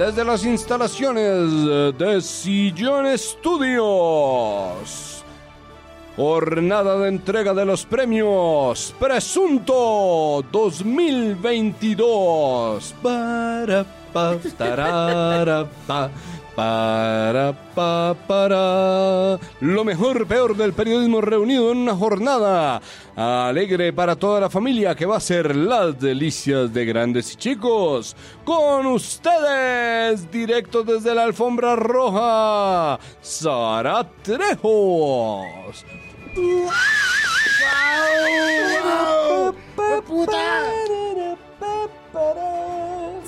desde las instalaciones de Sillón Estudios. Jornada de entrega de los premios Presunto 2022. Para, pa, para, pa, para. Lo mejor, peor del periodismo reunido en una jornada alegre para toda la familia que va a ser las delicias de grandes y chicos. Con ustedes, directo desde la alfombra roja, Sara Trejos.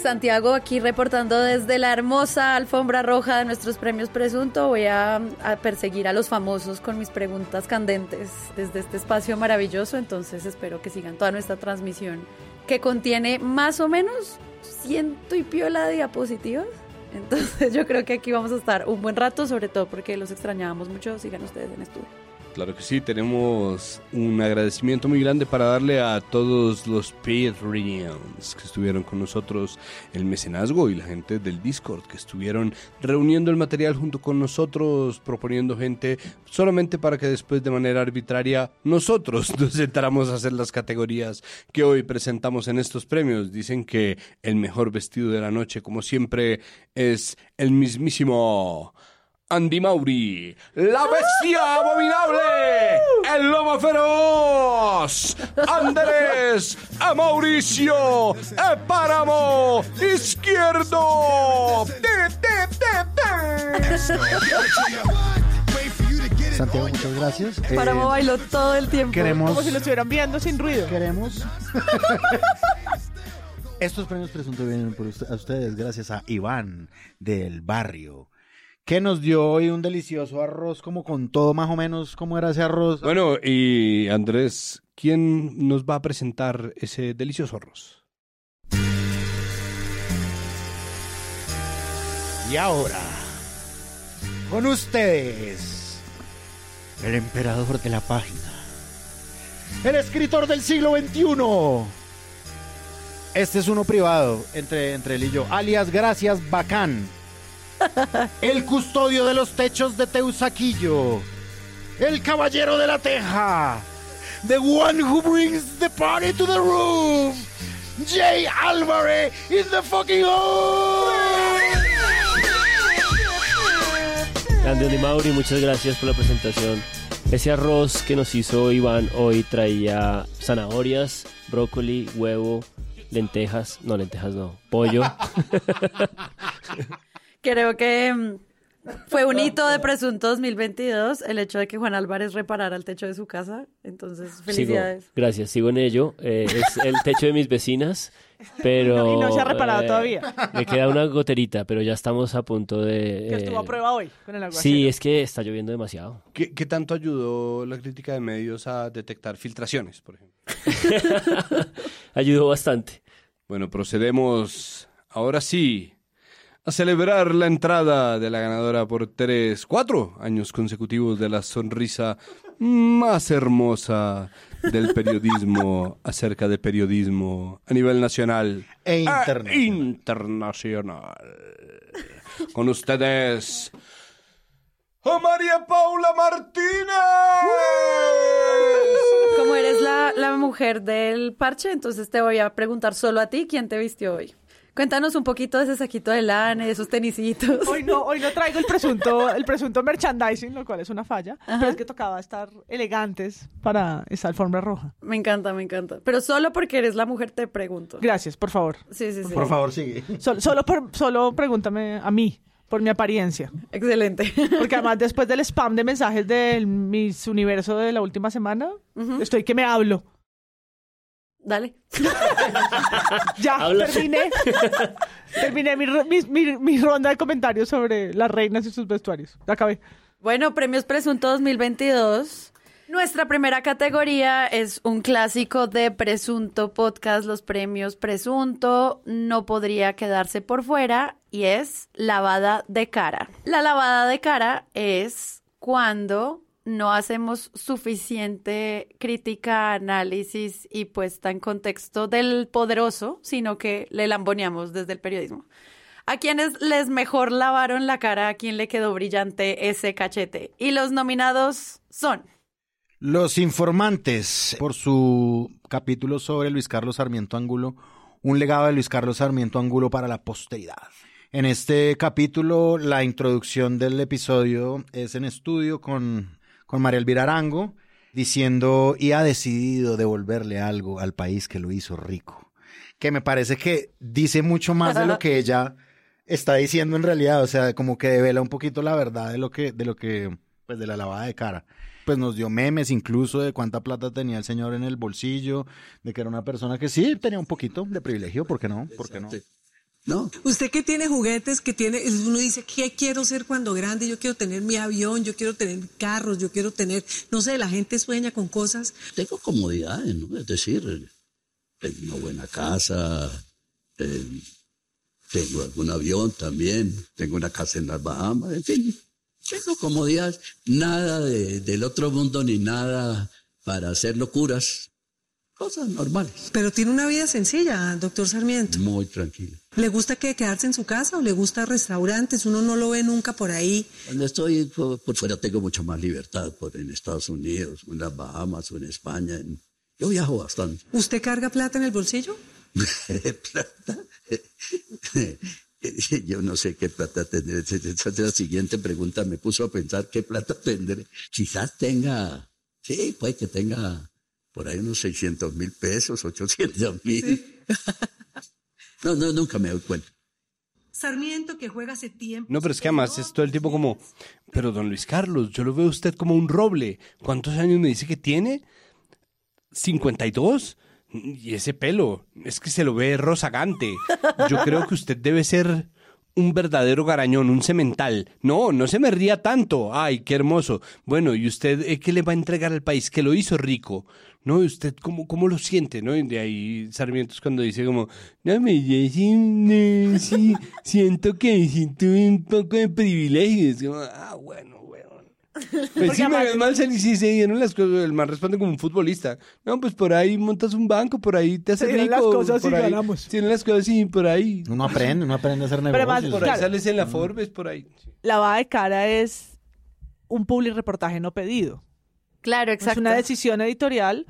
Santiago aquí reportando desde la hermosa alfombra roja de nuestros premios Presunto. Voy a, a, perseguir a los famosos con mis preguntas candentes desde este espacio maravilloso. Entonces espero que sigan toda nuestra transmisión que contiene más o menos ciento y piola de diapositivas. Entonces yo creo que aquí vamos a estar un buen rato, sobre todo porque los extrañábamos mucho. Sigan ustedes en estudio. Claro que sí, tenemos un agradecimiento muy grande para darle a todos los Patreons que estuvieron con nosotros, el mecenazgo y la gente del Discord que estuvieron reuniendo el material junto con nosotros, proponiendo gente solamente para que después de manera arbitraria nosotros nos sentáramos a hacer las categorías que hoy presentamos en estos premios. Dicen que el mejor vestido de la noche, como siempre, es el mismísimo... Andy Mauri, la bestia abominable, el lobo feroz, Andrés, a Mauricio, el páramo izquierdo. Santiago, muchas gracias. Páramo Eh, bailó todo el tiempo. Queremos, Como si lo estuvieran viendo sin ruido. queremos. Estos premios presuntos vienen por usted- a ustedes gracias a Iván del barrio, que nos dio hoy un delicioso arroz, como con todo más o menos, ¿cómo era ese arroz? Bueno, y Andrés, ¿quién nos va a presentar ese delicioso arroz? Y ahora, con ustedes, el emperador de la página, el escritor del siglo XXI. Este es uno privado, entre, entre él y yo, alias Gracias Bacán. El custodio de los techos de Teusaquillo. El caballero de la teja. The one who brings the party to the roof. Jay Álvarez is the fucking. Grande Andy Mauri, muchas gracias por la presentación. Ese arroz que nos hizo Iván hoy traía zanahorias, brócoli, huevo, lentejas, no lentejas no, pollo. Creo que mm, fue un hito de Presunto 2022 el hecho de que Juan Álvarez reparara el techo de su casa. Entonces, Sigo, felicidades. gracias, sigo en ello. Eh, es el techo de mis vecinas, pero... Y no se ha reparado eh, todavía. Me queda una goterita, pero ya estamos a punto de... Que estuvo eh, a prueba hoy con el aguacero. Sí, es que está lloviendo demasiado. ¿Qué, qué tanto ayudó la crítica de medios a detectar filtraciones, por ejemplo? Ayudó bastante. Bueno, procedemos ahora sí a celebrar la entrada de la ganadora por tres, cuatro años consecutivos de la sonrisa más hermosa del periodismo acerca de periodismo a nivel nacional E e internacional. internacional. Con ustedes, a María Paula Martínez. Como eres la, la mujer del parche, entonces te voy a preguntar solo a ti quién te vistió hoy. Cuéntanos un poquito de ese saquito de lana, de esos tenisitos. Hoy no, hoy no traigo el presunto, el presunto merchandising, lo cual es una falla. Pero es que tocaba estar elegantes para esa alfombra roja. Me encanta, me encanta. Pero solo porque eres la mujer te pregunto. Gracias, por favor. Sí, sí, sí. Por favor, sigue. Solo, solo, por- solo pregúntame a mí, por mi apariencia. Excelente. Porque además después del spam de mensajes del Miss Universo de la última semana, estoy que me hablo. Dale. Ya, Habla. terminé. terminé mi, mi- mi- mi ronda de comentarios sobre las reinas y sus vestuarios. Acabé. Bueno, Premios Presunto 2022. Nuestra primera categoría es un clásico de Presunto Podcast, los premios Presunto. No podría quedarse por fuera y es lavada de cara. La lavada de cara es cuando no hacemos suficiente crítica, análisis y puesta en contexto del poderoso, sino que le lamboneamos desde el periodismo. ¿A quiénes les mejor lavaron la cara? ¿A quién le quedó brillante ese cachete? Y los nominados son... Los informantes, por su capítulo sobre Luis Carlos Sarmiento Angulo, un legado de Luis Carlos Sarmiento Angulo para la posteridad. En este capítulo, la introducción del episodio es en estudio con, con María Elvira Arango, diciendo y ha decidido devolverle algo al país que lo hizo rico. Que me parece que dice mucho más de lo que ella está diciendo en realidad, o sea, como que devela un poquito la verdad de lo que, de lo que, pues de la lavada de cara pues nos dio memes incluso de cuánta plata tenía el señor en el bolsillo, de que era una persona que sí tenía un poquito de privilegio, ¿por qué no? ¿Por qué no? ¿No? Usted que tiene juguetes, que tiene, uno dice, ¿qué quiero ser cuando grande? Yo quiero tener mi avión, yo quiero tener carros, yo quiero tener, no sé, la gente sueña con cosas. Tengo comodidades, ¿no? Es decir, tengo una buena casa, eh, tengo algún avión también, tengo una casa en las Bahamas, en fin, tengo comodidad, nada del otro mundo ni nada para hacer locuras. Cosas normales. Pero tiene una vida sencilla, doctor Sarmiento. Muy tranquila. ¿Le gusta que quedarse en su casa o le gusta restaurantes? Uno no lo ve nunca por ahí. Cuando estoy por, fuera tengo mucha más libertad, por en Estados Unidos, en las Bahamas o en España. yo viajo bastante. ¿Usted carga plata en el bolsillo? ¿Plata? Yo no sé qué plata tendré. Esa es la siguiente pregunta. Me puso a pensar qué plata tendré. Quizás tenga, sí, puede que tenga por ahí unos 600 mil pesos, 800 mil. no, no, nunca me doy cuenta. Sarmiento que juega hace tiempo. No, pero es que además es todo el tipo como, pero don Luis Carlos, yo lo veo a usted como un roble. ¿Cuántos años me dice que tiene? ¿52? Y ese pelo, es que se lo ve rozagante. Yo creo que usted debe ser un verdadero garañón, un cemental. No, no se me ría tanto. Ay, qué hermoso. Bueno, ¿y usted eh, qué le va a entregar al país? Que lo hizo rico. ¿No? ¿Y usted cómo, cómo lo siente? ¿No? Y de ahí Sarmiento cuando dice como, no, me sí, sí, siento que siento un poco de privilegios. Como, ah, bueno, pues sí, me mal se, sí, se dieron las cosas. El man responde como un futbolista. No, pues por ahí montas un banco, por ahí te haces rico. las cosas por y ahí, ganamos. Tienen las cosas y por ahí. Uno aprende, uno aprende a hacer negocios. Pero más, Por ahí sales en la Forbes, por ahí. La va de cara es un public reportaje no pedido. Claro, exacto. Es una decisión editorial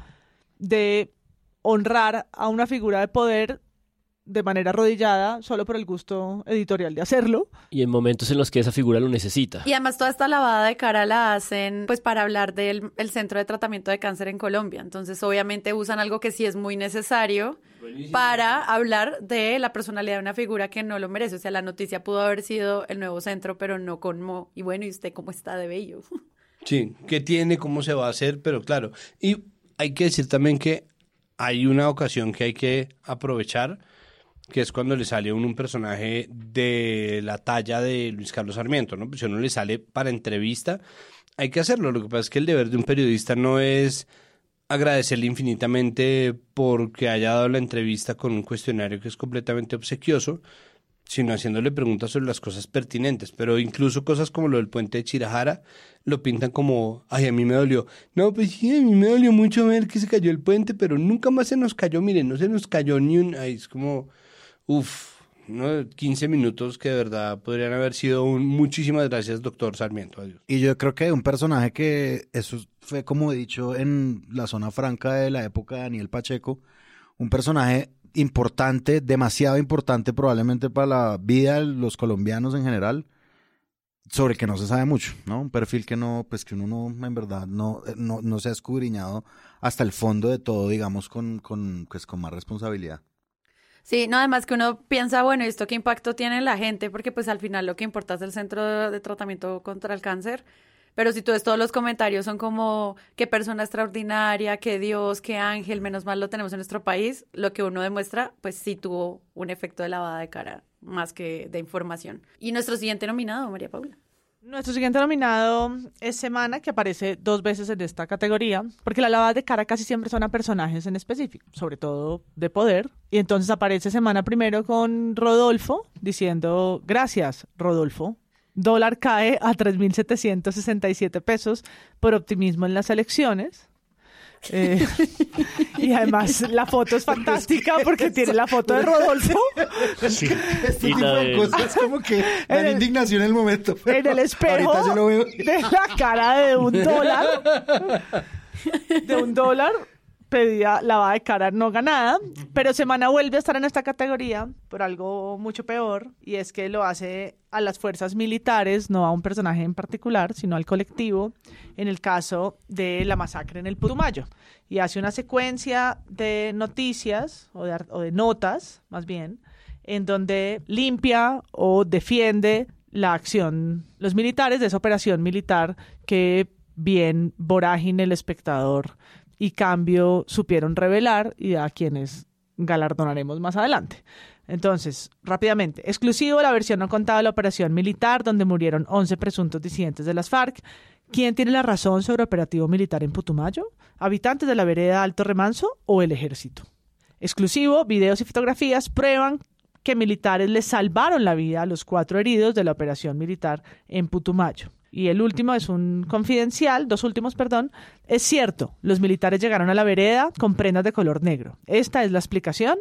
de honrar a una figura de poder de manera arrodillada solo por el gusto editorial de hacerlo. Y en momentos en los que esa figura lo necesita. Y además toda esta lavada de cara la hacen pues para hablar del el Centro de Tratamiento de Cáncer en Colombia. Entonces obviamente usan algo que sí es muy necesario para hablar de la personalidad de una figura que no lo merece. O sea, la noticia pudo haber sido el nuevo centro, pero no con Mo. Y bueno, ¿y usted cómo está de bello? Sí, qué tiene, cómo se va a hacer, pero claro. Y hay que decir también que hay una ocasión que hay que aprovechar que es cuando le sale a uno un personaje de la talla de Luis Carlos Sarmiento, ¿no? Pues si uno le sale para entrevista, hay que hacerlo. Lo que pasa es que el deber de un periodista no es agradecerle infinitamente porque haya dado la entrevista con un cuestionario que es completamente obsequioso, sino haciéndole preguntas sobre las cosas pertinentes. Pero incluso cosas como lo del puente de Chirajara lo pintan como, ay, a mí me dolió. No, pues sí, a mí me dolió mucho ver que se cayó el puente, pero nunca más se nos cayó, miren, no se nos cayó ni un... Ay, es como Uf, ¿no? 15 minutos que de verdad podrían haber sido un muchísimas gracias, doctor Sarmiento. Adiós. Y yo creo que un personaje que eso fue como he dicho en la zona franca de la época de Daniel Pacheco, un personaje importante, demasiado importante probablemente para la vida de los colombianos en general, sobre que no se sabe mucho, ¿no? Un perfil que no, pues que uno no, en verdad, no, no, no se ha escudriñado hasta el fondo de todo, digamos, con, con, pues, con más responsabilidad. Sí, no, además que uno piensa, bueno, ¿esto qué impacto tiene en la gente? Porque pues al final lo que importa es el centro de tratamiento contra el cáncer. Pero si todos los comentarios son como qué persona extraordinaria, qué Dios, qué ángel, menos mal lo tenemos en nuestro país, lo que uno demuestra, pues sí tuvo un efecto de lavada de cara más que de información. Y nuestro siguiente nominado, María Paula. Nuestro siguiente nominado es Semana, que aparece dos veces en esta categoría, porque la lavada de cara casi siempre son a personajes en específico, sobre todo de poder. Y entonces aparece Semana primero con Rodolfo, diciendo, gracias, Rodolfo. Dólar cae a 3.767 pesos por optimismo en las elecciones. Eh, y además la foto es fantástica porque tiene la foto de Rodolfo Sí. Este Y tipo la de cosas como que dan el- indignación en el momento. en el espejo Ahorita yo lo veo. de la cara de un dólar. De un dólar pedía lavada de cara no ganada, pero Semana vuelve a estar en esta categoría por algo mucho peor, y es que lo hace a las fuerzas militares, no a un personaje en particular, sino al colectivo, en el caso de la masacre en el Putumayo. Y hace una secuencia de noticias, o de, o de notas, más bien, en donde limpia o defiende la acción, los militares de esa operación militar que bien Vorágine, el espectador y Cambio supieron revelar y a quienes galardonaremos más adelante. Entonces, rápidamente, exclusivo la versión no contada de la operación militar donde murieron 11 presuntos disidentes de las FARC. ¿Quién tiene la razón sobre operativo militar en Putumayo? ¿Habitantes de la vereda Alto Remanso o el ejército? Exclusivo, videos y fotografías prueban que militares les salvaron la vida a los cuatro heridos de la operación militar en Putumayo. Y el último es un confidencial, dos últimos, perdón. Es cierto, los militares llegaron a la vereda con prendas de color negro. Esta es la explicación.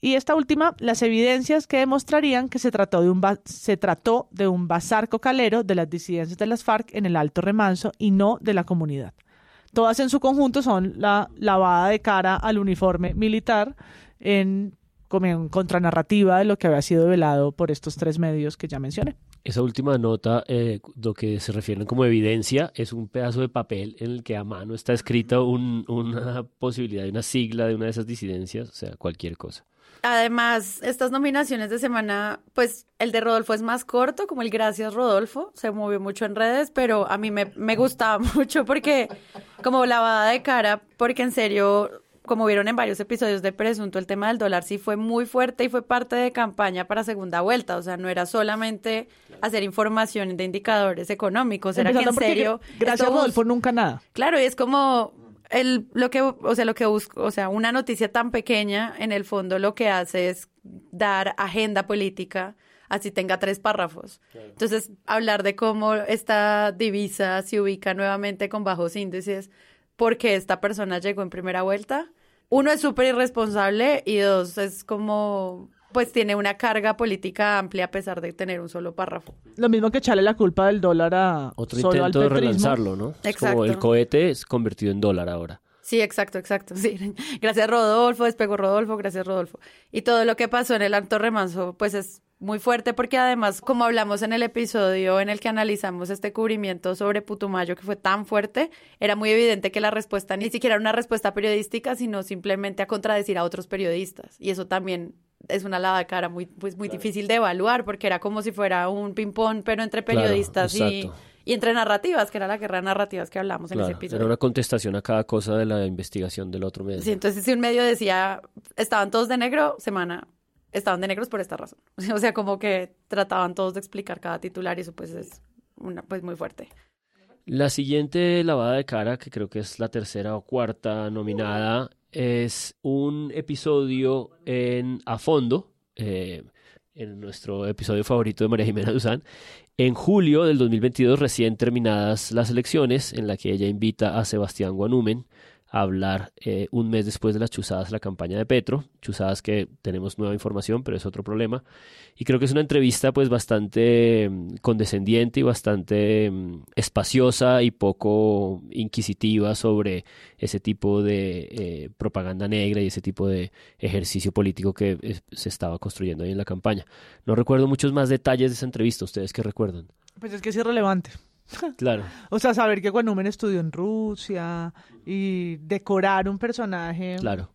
Y esta última, las evidencias que demostrarían que se trató de un, se trató de un bazar cocalero de las disidencias de las FARC en el Alto Remanso y no de la comunidad. Todas en su conjunto son la lavada de cara al uniforme militar en, en contranarrativa de lo que había sido velado por estos tres medios que ya mencioné. Esa última nota, eh, lo que se refieren como evidencia, es un pedazo de papel en el que a mano está escrita un- una posibilidad de una sigla de una de esas disidencias, o sea, cualquier cosa. Además, estas nominaciones de semana, pues el de Rodolfo es más corto, como el Gracias Rodolfo, se movió mucho en redes, pero a mí me, me gustaba mucho porque, como lavada de cara, porque en serio, como vieron en varios episodios de Presunto, el tema del dólar sí fue muy fuerte y fue parte de campaña para segunda vuelta, o sea, no era solamente hacer información de indicadores económicos, era que en serio... Gracias, bus- Rodolfo, nunca nada. Claro, y es como el lo que, o sea, lo que busco, o sea, una noticia tan pequeña, en el fondo lo que hace es dar agenda política, así tenga tres párrafos. Entonces, hablar de cómo esta divisa se ubica nuevamente con bajos índices, porque esta persona llegó en primera vuelta. Uno es súper irresponsable y dos es como, pues tiene una carga política amplia a pesar de tener un solo párrafo. Lo mismo que echarle la culpa del dólar a Otro solo intento al de relanzarlo, ¿no? Es Exacto. como el cohete es convertido en dólar ahora. Sí, exacto, exacto. Sí. Gracias Rodolfo, despegó Rodolfo, gracias Rodolfo. Y todo lo que pasó en el Alto Remanso, pues es muy fuerte porque además, como hablamos en el episodio en el que analizamos este cubrimiento sobre Putumayo, que fue tan fuerte, era muy evidente que la respuesta ni siquiera era una respuesta periodística, sino simplemente a contradecir a otros periodistas. Y eso también es una lavada de cara muy, pues, muy difícil de evaluar porque era como si fuera un ping-pong, pero entre Claro, periodistas y, y entre narrativas, que era la guerra de narrativas que hablamos en ese episodio. era una contestación a cada cosa de la investigación del otro medio. Sí, entonces si un medio decía, estaban todos de negro, semana, estaban de negros por esta razón. O sea, como que trataban todos de explicar cada titular y eso pues es una, pues muy fuerte. La siguiente lavada de cara, que creo que es la tercera o cuarta nominada, es un episodio en A Fondo, eh, en nuestro episodio favorito de María Jimena Duzán, en julio del 2022, recién terminadas las elecciones, en la que ella invita a Sebastián Guanumen hablar eh, un mes después de las chuzadas la campaña de Petro, chuzadas que tenemos nueva información, pero es otro problema. Y creo que es una entrevista pues bastante mm, condescendiente y bastante mm, espaciosa y poco inquisitiva sobre ese tipo de eh, propaganda negra y ese tipo de ejercicio político que se estaba construyendo ahí en la campaña. No recuerdo muchos más detalles de esa entrevista, ¿ustedes qué recuerdan? Pues es que es irrelevante. Claro, O sea, saber que Guanumen estudió en Rusia y decorar un personaje claro.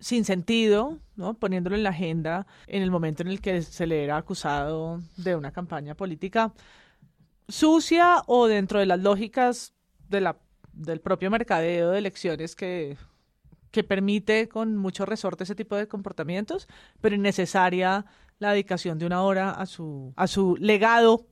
sin sentido, ¿no? Poniéndolo en la agenda en el momento en el que se le era acusado de una campaña política sucia o dentro de las lógicas de la, del propio mercadeo de elecciones que, que permite con mucho resorte ese tipo de comportamientos, pero innecesaria la dedicación de una hora a su, a su legado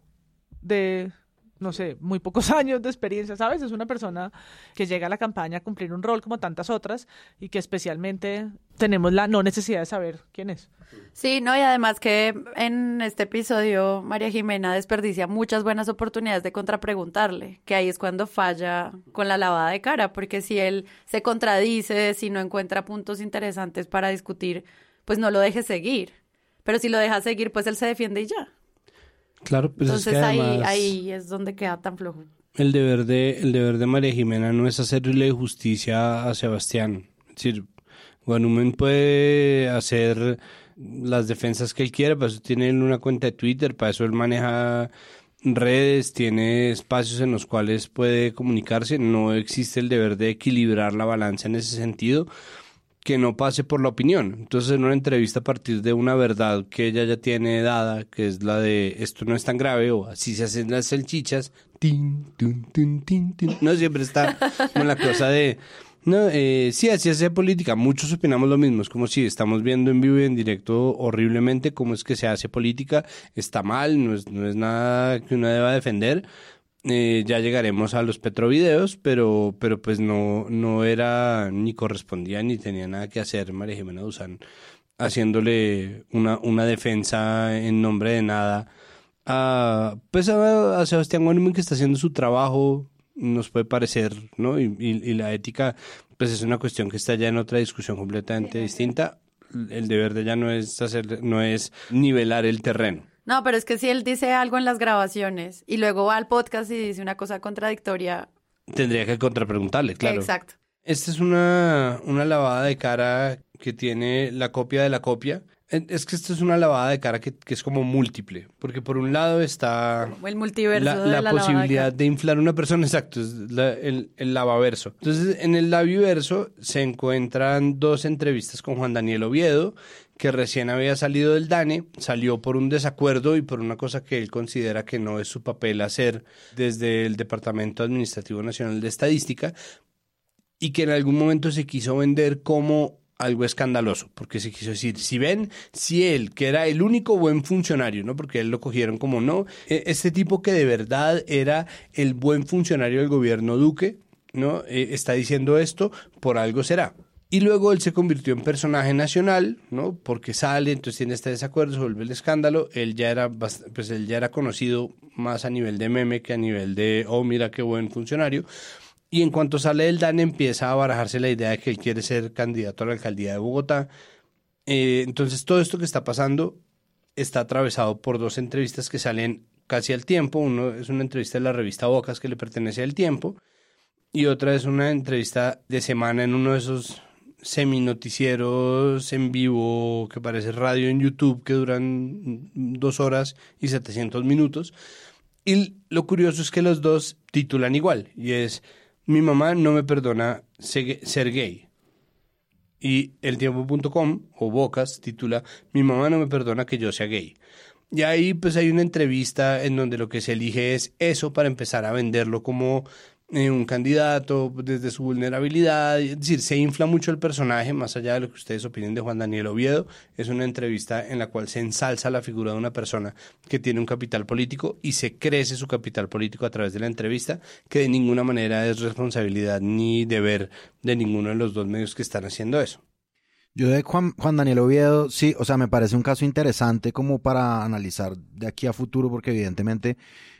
de no sé, muy pocos años de experiencia, ¿sabes? Es una persona que llega a la campaña a cumplir un rol como tantas otras y que especialmente tenemos la no necesidad de saber quién es. Sí, no, y además que en este episodio María Jimena desperdicia muchas buenas oportunidades de contrapreguntarle, que ahí es cuando falla con la lavada de cara, porque si él se contradice, si no encuentra puntos interesantes para discutir, pues no lo deje seguir. Pero si lo deja seguir, pues él se defiende y ya. Claro, pues Entonces es que ahí, además ahí es donde queda tan flojo. el deber de el deber de María Jimena no es hacerle justicia a Sebastián. Es decir, Guanumen puede hacer las defensas que él quiera, para eso tiene una cuenta de Twitter, para eso él maneja redes, tiene espacios en los cuales puede comunicarse, no existe el deber de equilibrar la balanza en ese sentido que no pase por la opinión. Entonces, en una entrevista a partir de una verdad que ella ya tiene dada, que es la de esto no es tan grave o así se hacen las salchichas, tin, tun, tun, tin, tin. no siempre está con la cosa de no, eh, sí, así hace política. Muchos opinamos lo mismo. Es como si estamos viendo en vivo y en directo horriblemente cómo es que se hace política. Está mal, no es, no es nada que uno deba defender. Eh, ya llegaremos a los petrovideos, pero, pero pues no, no era ni correspondía ni tenía nada que hacer María Jimena Duzán haciéndole una, una defensa en nombre de nada a, pues a, a Sebastián Guanumen que está haciendo su trabajo, nos puede parecer, ¿no? Y, y, y, la ética, pues es una cuestión que está ya en otra discusión completamente distinta. El deber de ella no es hacer, no es nivelar el terreno. No, pero es que si él dice algo en las grabaciones y luego va al podcast y dice una cosa contradictoria. Tendría que contrapreguntarle, claro. Exacto. Esta es una, una lavada de cara que tiene la copia de la copia. Es que esto es una lavada de cara que, que, es como múltiple, porque por un lado está el multiverso la, de la, la posibilidad de, de, inflar una persona, exacto, es la, el, el, lavaverso. Entonces, en el laviverso se encuentran dos entrevistas con Juan Daniel Oviedo, que recién había salido del DANE, salió por un desacuerdo y por una cosa que él considera que no es su papel hacer desde el Departamento Administrativo Nacional de Estadística, y que en algún momento se quiso vender como algo escandaloso, porque se quiso decir, si ven, si él, que era el único buen funcionario, ¿no? Porque él lo cogieron como no, este tipo que de verdad era el buen funcionario del gobierno Duque, ¿no? Eh, está diciendo esto, por algo será. Y luego él se convirtió en personaje nacional, ¿no? Porque sale, entonces tiene este desacuerdo, se vuelve el escándalo. Él ya era, pues él ya era conocido más a nivel de meme que a nivel de, oh, mira qué buen funcionario. Y en cuanto sale del DAN empieza a barajarse la idea de que él quiere ser candidato a la alcaldía de Bogotá. Eh, entonces todo esto que está pasando está atravesado por dos entrevistas que salen casi al tiempo. Uno es una entrevista de la revista Bocas que le pertenece al tiempo y otra es una entrevista de semana en uno de esos semi-noticieros en vivo que parece radio en YouTube que duran dos horas y 700 minutos. Y lo curioso es que los dos titulan igual y es mi mamá no me perdona ser gay. Y eltiempo.com o Bocas titula Mi mamá no me perdona que yo sea gay. Y ahí pues hay una entrevista en donde lo que se elige es eso para empezar a venderlo como eh, un candidato desde su vulnerabilidad. Es decir, se infla mucho el personaje, más allá de lo que ustedes opinen de Juan Daniel Oviedo. Es una entrevista en la cual se ensalza la figura de una persona que tiene un capital político y se crece su capital político a través de la entrevista, que de ninguna manera es responsabilidad ni deber de ninguno de los dos medios que están haciendo eso. Yo de Juan, Juan Daniel Oviedo, sí, o sea, me parece un caso interesante como para analizar de aquí a futuro, porque evidentemente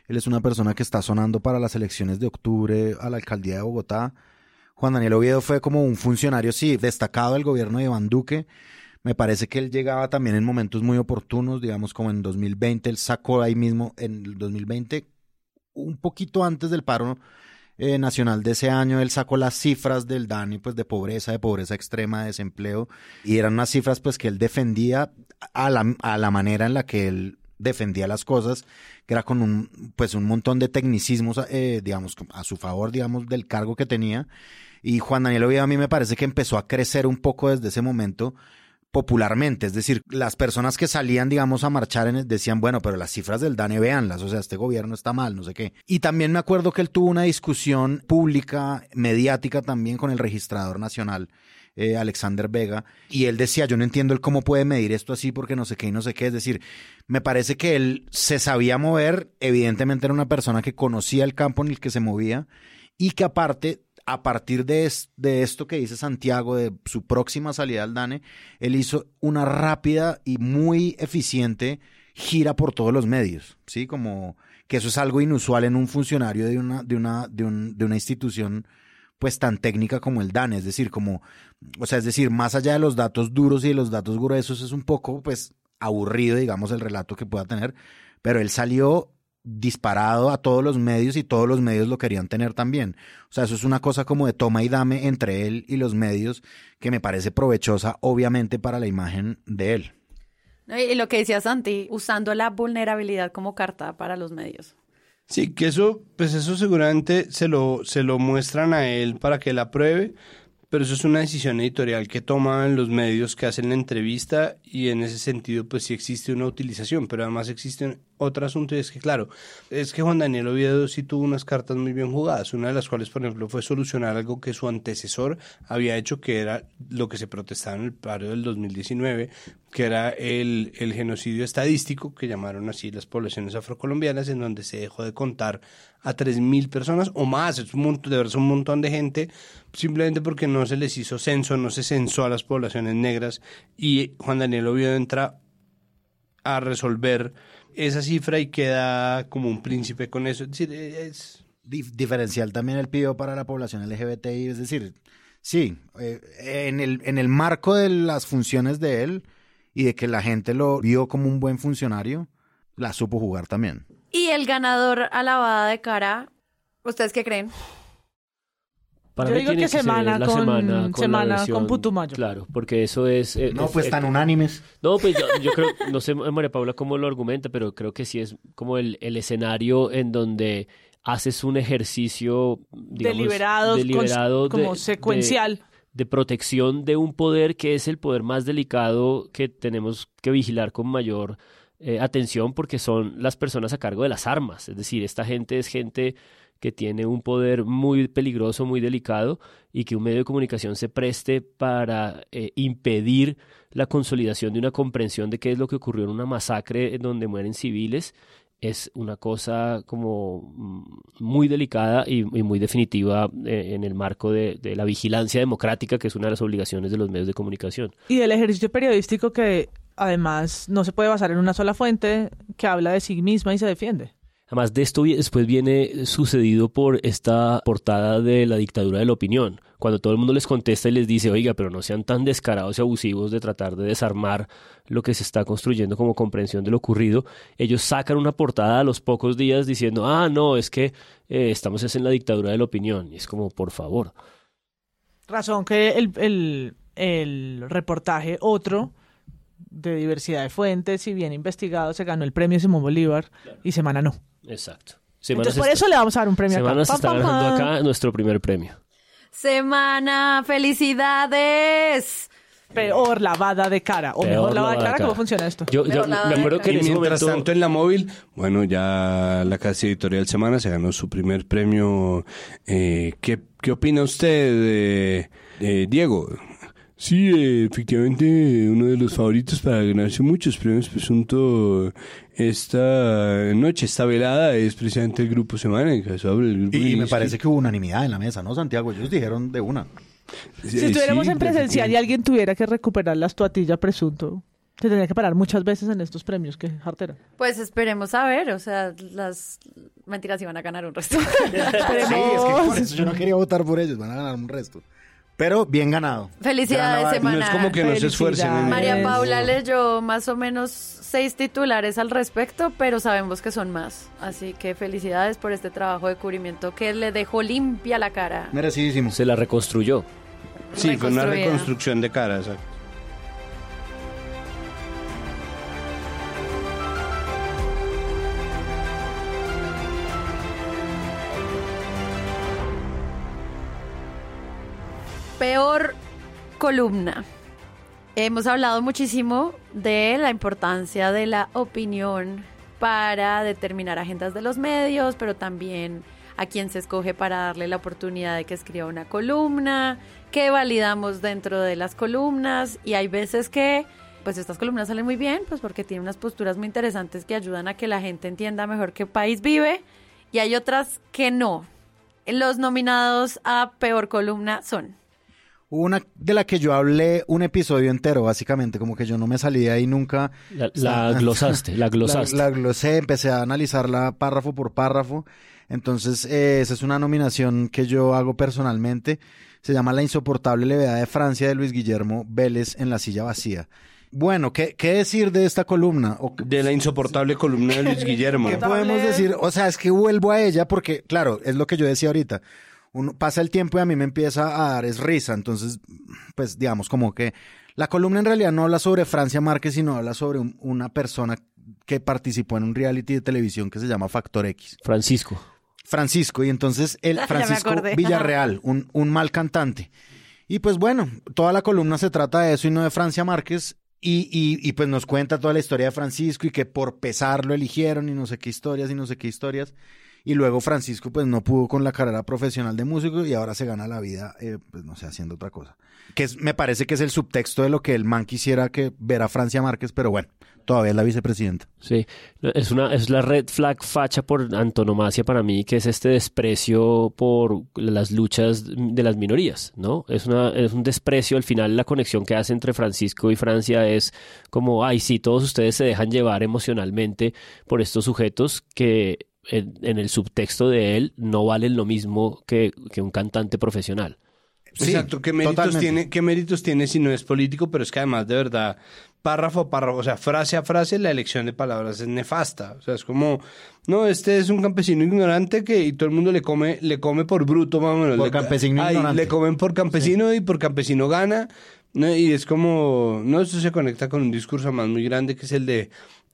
él es una persona que está sonando para las elecciones de octubre a la alcaldía de Bogotá. Juan Daniel Oviedo fue como un funcionario, sí, destacado del gobierno de Iván Duque. Me parece que él llegaba también en momentos muy oportunos, digamos como en 2020, él sacó ahí mismo, en el 2020, un poquito antes del paro eh, nacional de ese año, él sacó las cifras del DANI, pues de pobreza, de pobreza extrema, de desempleo, y eran unas cifras pues que él defendía a la, a la manera en la que él defendía las cosas, que era con un, pues un montón de tecnicismos, eh, digamos, a su favor, digamos, del cargo que tenía. Y Juan Daniel Oviedo a mí me parece que empezó a crecer un poco desde ese momento popularmente, es decir, las personas que salían, digamos, a marchar en, decían, bueno, pero las cifras del DANE, véanlas, o sea, este gobierno está mal, no sé qué. Y también me acuerdo que él tuvo una discusión pública, mediática también con el registrador nacional eh, Alexander Vega, y él decía, yo no entiendo él cómo puede medir esto así porque no sé qué y no sé qué, es decir, me parece que él se sabía mover, evidentemente era una persona que conocía el campo en el que se movía y que aparte a partir de, es- de esto que dice Santiago, de su próxima salida al DANE, él hizo una rápida y muy eficiente gira por todos los medios, ¿sí? Como que eso es algo inusual en un funcionario de una, de una, de un- de una institución pues tan técnica como el DANE, es decir, como, o sea, es decir, más allá de los datos duros y de los datos gruesos, es un poco pues aburrido, digamos, el relato que pueda tener, pero él salió disparado a todos los medios y todos los medios lo querían tener también. O sea, eso es una cosa como de toma y dame entre él y los medios que me parece provechosa, obviamente, para la imagen de él. Y lo que decía Santi, usando la vulnerabilidad como carta para los medios. Sí, que eso, pues eso seguramente se lo, se lo muestran a él para que él apruebe, pero eso es una decisión editorial que toman los medios que hacen la entrevista y en ese sentido pues sí existe una utilización, pero además existe otro asunto y es que claro, es que Juan Daniel Oviedo sí tuvo unas cartas muy bien jugadas, una de las cuales por ejemplo fue solucionar algo que su antecesor había hecho que era lo que se protestaba en el paro del 2019, que era el, el genocidio estadístico, que llamaron así las poblaciones afrocolombianas, en donde se dejó de contar a 3.000 personas o más, es un montón, de verdad es un montón de gente, simplemente porque no se les hizo censo, no se censó a las poblaciones negras y Juan Daniel Oviedo entra a resolver esa cifra y queda como un príncipe con eso. Es decir, es... Dif- diferencial también él pidió para la población LGBTI, es decir, sí, eh, en, el, en el marco de las funciones de él y de que la gente lo vio como un buen funcionario, la supo jugar también. Y el ganador a lavada de cara, ¿ustedes qué creen? Para Yo mí digo tiene que ser semana la con- semana con, la semana con versión- Putumayo. Claro, porque eso es... eh, No, es- pues eh, tan unánimes. No, pues yo, yo creo, no sé María Paula cómo lo argumenta, pero creo que sí es como el, el escenario en donde haces un ejercicio digamos, Deliberado, deliberado cons- como de- secuencial. de, de protección de un poder que es el poder más delicado que tenemos que vigilar con mayor eh, atención porque son las personas a cargo de las armas. Es decir, esta gente es gente que tiene un poder muy peligroso, muy delicado, y que un medio de comunicación se preste para eh, impedir la consolidación de una comprensión de qué es lo que ocurrió en una masacre donde mueren civiles, es una cosa como mm, muy delicada y, y muy definitiva eh, en el marco de, de la vigilancia democrática, que es una de las obligaciones de los medios de comunicación. Y del ejercicio periodístico que además no se puede basar en una sola fuente que habla de sí misma y se defiende. Además de esto después viene sucedido por esta portada de la dictadura de la opinión, cuando todo el mundo les contesta y les dice, oiga, pero no sean tan descarados y abusivos de tratar de desarmar lo que se está construyendo como comprensión de lo ocurrido, ellos sacan una portada a los pocos días diciendo, ah, no, es que eh, estamos es en la dictadura de la opinión. Y es como, por favor. Razón que el reportaje otro de diversidad de fuentes y bien investigado se ganó el premio Simón Bolívar y Semana no. Exacto. Entonces se por está- eso le vamos a dar un premio acá. Semana se Pam, está ganando acá nuestro primer premio. Semana, felicidades. Peor lavada de cara. O Peor mejor lavada de lavada de cara. ¿Cómo funciona esto? Yo, me acuerdo que en Y ese mientras momento... tanto en la móvil, bueno, ya la casa editorial Semana se ganó su primer premio. Eh, ¿qué, ¿Qué opina usted, eh, eh, Diego? Sí, eh, efectivamente, uno de los favoritos para ganarse muchos premios presunto esta noche, esta velada, es precisamente el Grupo Semana, en caso el Grupo Y, y me parece que hubo unanimidad en la mesa, ¿no, Santiago? Ellos dijeron de una. Si estuviéramos Sí, en presencial y alguien tuviera que recuperar la estatuilla presunto, se tendría que parar muchas veces en estos premios. Qué jartera. Pues esperemos a ver, o sea, las mentiras iban a ganar un resto. Sí, es que por eso yo no quería votar por ellos, van a ganar un resto. Pero bien ganado. Felicidades, Semana. No es como que no se esfuercen. en- María Paula leyó más o menos seis titulares al respecto, pero sabemos que son más. Así que felicidades por este trabajo de cubrimiento que le dejó limpia la cara. Merecidísimo. Se la reconstruyó. Sí, fue una reconstrucción de cara, exacto. Peor columna. Hemos hablado muchísimo de la importancia de la opinión para determinar agendas de los medios, pero también a quién se escoge para darle la oportunidad de que escriba una columna, qué validamos dentro de las columnas y hay veces que pues estas columnas salen muy bien, pues porque tienen unas posturas muy interesantes que ayudan a que la gente entienda mejor qué país vive y hay otras que no. Los nominados a peor columna son Una de la que yo hablé un episodio entero, básicamente, como que yo no me salí de ahí nunca. La, la glosaste, la glosaste. La, la glosé, empecé a analizarla párrafo por párrafo. Entonces, eh, esa es una nominación que yo hago personalmente. Se llama La insoportable levedad de Francia de Luis Guillermo Vélez en la silla vacía. Bueno, ¿qué, qué decir de esta columna? O- De la insoportable columna de Luis Guillermo. ¿Qué podemos decir? O sea, es que vuelvo a ella porque, claro, es lo que yo decía ahorita. Uno pasa el tiempo y a mí me empieza a dar es risa. Entonces, pues digamos como que la columna en realidad no habla sobre Francia Márquez, sino habla sobre un- una persona que participó en un reality de televisión que se llama Factor X. Francisco. Francisco, y entonces el Francisco. Villarreal, un, un mal cantante. Y pues bueno, toda la columna se trata de eso y no de Francia Márquez. Y, y, y pues nos cuenta toda la historia de Francisco y que por pesar lo eligieron y no sé qué historias y no sé qué historias. Y luego Francisco pues no pudo con la carrera profesional de músico y ahora se gana la vida, eh, pues no sé, haciendo otra cosa. Que es- me parece que es el subtexto de lo que el man quisiera que ver a Francia Márquez, pero bueno, todavía es la vicepresidenta. Sí, es una es la red flag facha por antonomasia para mí, que es este desprecio por las luchas de las minorías, ¿no? Es una es un desprecio al final la conexión que hace entre Francisco y Francia es como, ay, sí, todos ustedes se dejan llevar emocionalmente por estos sujetos que en, en el subtexto de él no valen lo mismo que, que un cantante profesional. Sí, Exacto, ¿qué méritos, totalmente. tiene, ¿qué méritos tiene si no es político? Pero es que además, de verdad, párrafo a párrafo, o sea, frase a frase, la elección de palabras es nefasta. O sea, es como, no, este es un campesino ignorante que y todo el mundo le come, le come por bruto, más o menos. Por Le- campesino Ay, ignorante. Le comen por campesino y por campesino gana. ¿no? Y es como, no, esto se conecta con un discurso más muy grande que es el de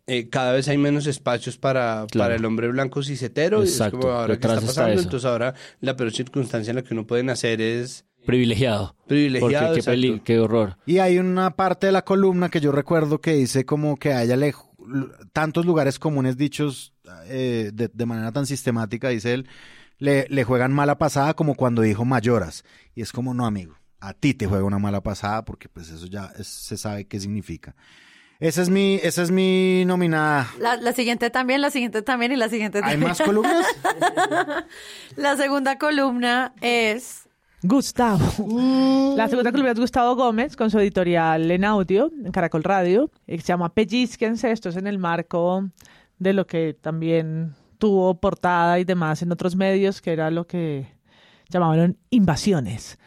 eh, cada vez hay menos espacios para, Claro. para el hombre blanco cisetero. y es Exacto, como ahora qué está está pasando. eso. Entonces ahora la peor circunstancia en la que uno puede nacer es Privilegiado. Privilegiado, Porque qué, peli- exacto. qué horror. Y hay una parte de la columna que yo recuerdo que dice como que a ella le tantos lugares comunes dichos eh, de, de manera tan sistemática, dice él, le, le juegan mala pasada como cuando dijo mayoras. Y es como, no, amigo, a ti te juega una mala pasada porque pues eso ya es- se sabe qué significa. Esa es mi, esa es mi nominada. La, la siguiente también, la siguiente también y la siguiente ¿Hay también. más columnas? La segunda columna es Gustavo. La segunda columna es Gustavo Gómez con su editorial en audio en Caracol Radio. eh, Se llama Pellizquense. Esto es en el marco de lo que también tuvo portada y demás en otros medios, que era lo que llamaban invasiones.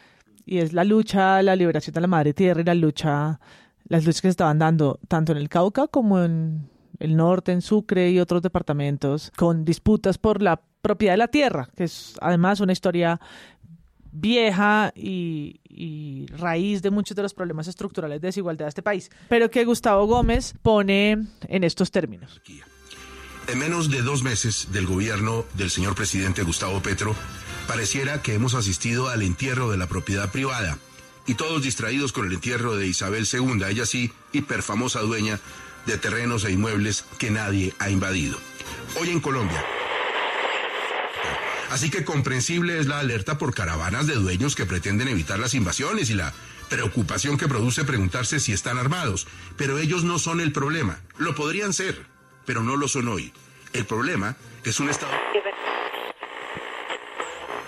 Y es la lucha, la liberación de la madre tierra y la lucha, las luchas que se estaban dando tanto en el Cauca como en el norte, en Sucre y otros departamentos, con disputas por la propiedad de la tierra, que es además una historia vieja y, raíz de muchos de los problemas estructurales de desigualdad de este país, pero que Gustavo Gómez pone en estos términos. En menos de dos meses del gobierno del señor presidente Gustavo Petro, pareciera que hemos asistido al entierro de la propiedad privada y todos distraídos con el entierro de Isabel II, ella sí, hiperfamosa dueña de terrenos e inmuebles que nadie ha invadido. Hoy en Colombia. Así que comprensible es la alerta por caravanas de dueños que pretenden evitar las invasiones y la preocupación que produce preguntarse si están armados. Pero ellos no son el problema. Lo podrían ser, pero no lo son hoy. El problema es un Estado...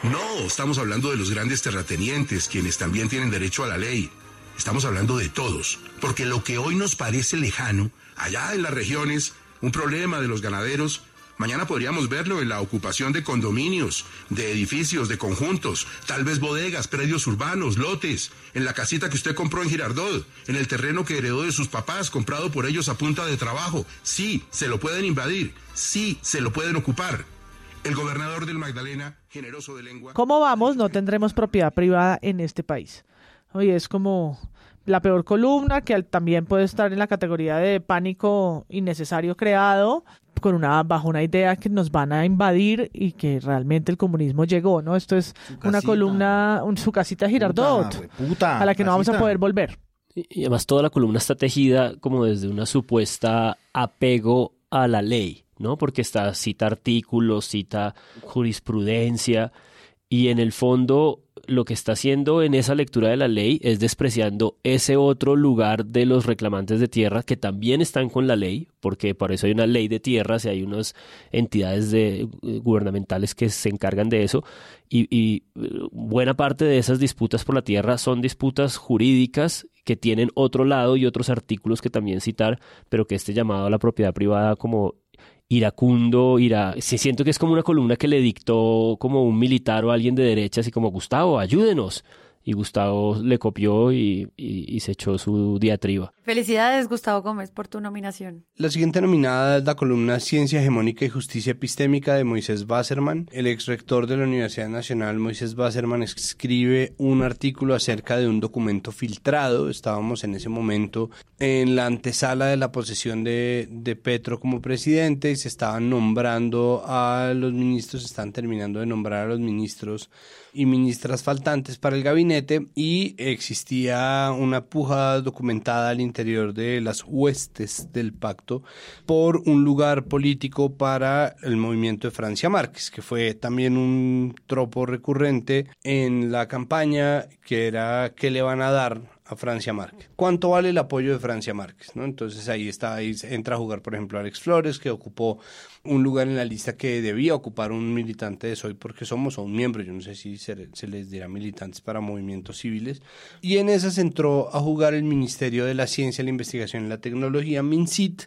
No, estamos hablando de los grandes terratenientes, quienes también tienen derecho a la ley. Estamos hablando de todos, porque lo que hoy nos parece lejano, allá en las regiones, un problema de los ganaderos, mañana podríamos verlo en la ocupación de condominios, de edificios, de conjuntos, tal vez bodegas, predios urbanos, lotes, en la casita que usted compró en Girardot, en el terreno que heredó de sus papás, comprado por ellos a punta de trabajo. Sí, se lo pueden invadir, sí, se lo pueden ocupar. El gobernador del Magdalena, generoso de lengua. ¿Cómo vamos? No tendremos propiedad privada en este país. Oye, es como la peor columna que también puede estar en la categoría de pánico innecesario creado con una bajo una idea que nos van a invadir y que realmente el comunismo llegó, ¿no? Esto es una columna, un- su casita Girardot, Puta, puta, a la que no vamos a poder volver. Y y además toda la columna está tejida como desde una supuesta apego a la ley, ¿no? Porque está, cita artículos, cita jurisprudencia, y en el fondo lo que está haciendo en esa lectura de la ley es despreciando ese otro lugar de los reclamantes de tierra que también están con la ley, porque por eso hay una ley de tierras y hay unas entidades de, eh, gubernamentales que se encargan de eso, y, y eh, buena parte de esas disputas por la tierra son disputas jurídicas que tienen otro lado y otros artículos que también citar, pero que este llamado a la propiedad privada como iracundo, ira... Sí, siento que es como una columna que le dictó como un militar o alguien de derecha, así como Gustavo, ayúdenos. Y Gustavo le copió y, y- y se echó su diatriba. Felicidades, Gustavo Gómez, por tu nominación. La siguiente nominada es la columna Ciencia Hegemónica y Justicia Epistémica de Moisés Basserman. El ex rector de la Universidad Nacional, Moisés Basserman, escribe un artículo acerca de un documento filtrado. Estábamos en ese momento en la antesala de la posesión de, de Petro como presidente y se estaban nombrando a los ministros, están terminando de nombrar a los ministros y ministras faltantes para el gabinete y existía una puja documentada al interior de las huestes del pacto por un lugar político para el movimiento de Francia Márquez, que fue también un tropo recurrente en la campaña que era qué le van a dar a Francia Márquez. ¿Cuánto vale el apoyo de Francia Márquez? ¿no? Entonces ahí está, ahí entra a jugar, por ejemplo, Alex Flores, que ocupó un lugar en la lista que debía ocupar un militante de Soy porque somos o un miembro, yo no sé si se, les dirá militantes para movimientos civiles. Y en esas entró a jugar el Ministerio de la Ciencia, la Investigación y la Tecnología, MINCIT,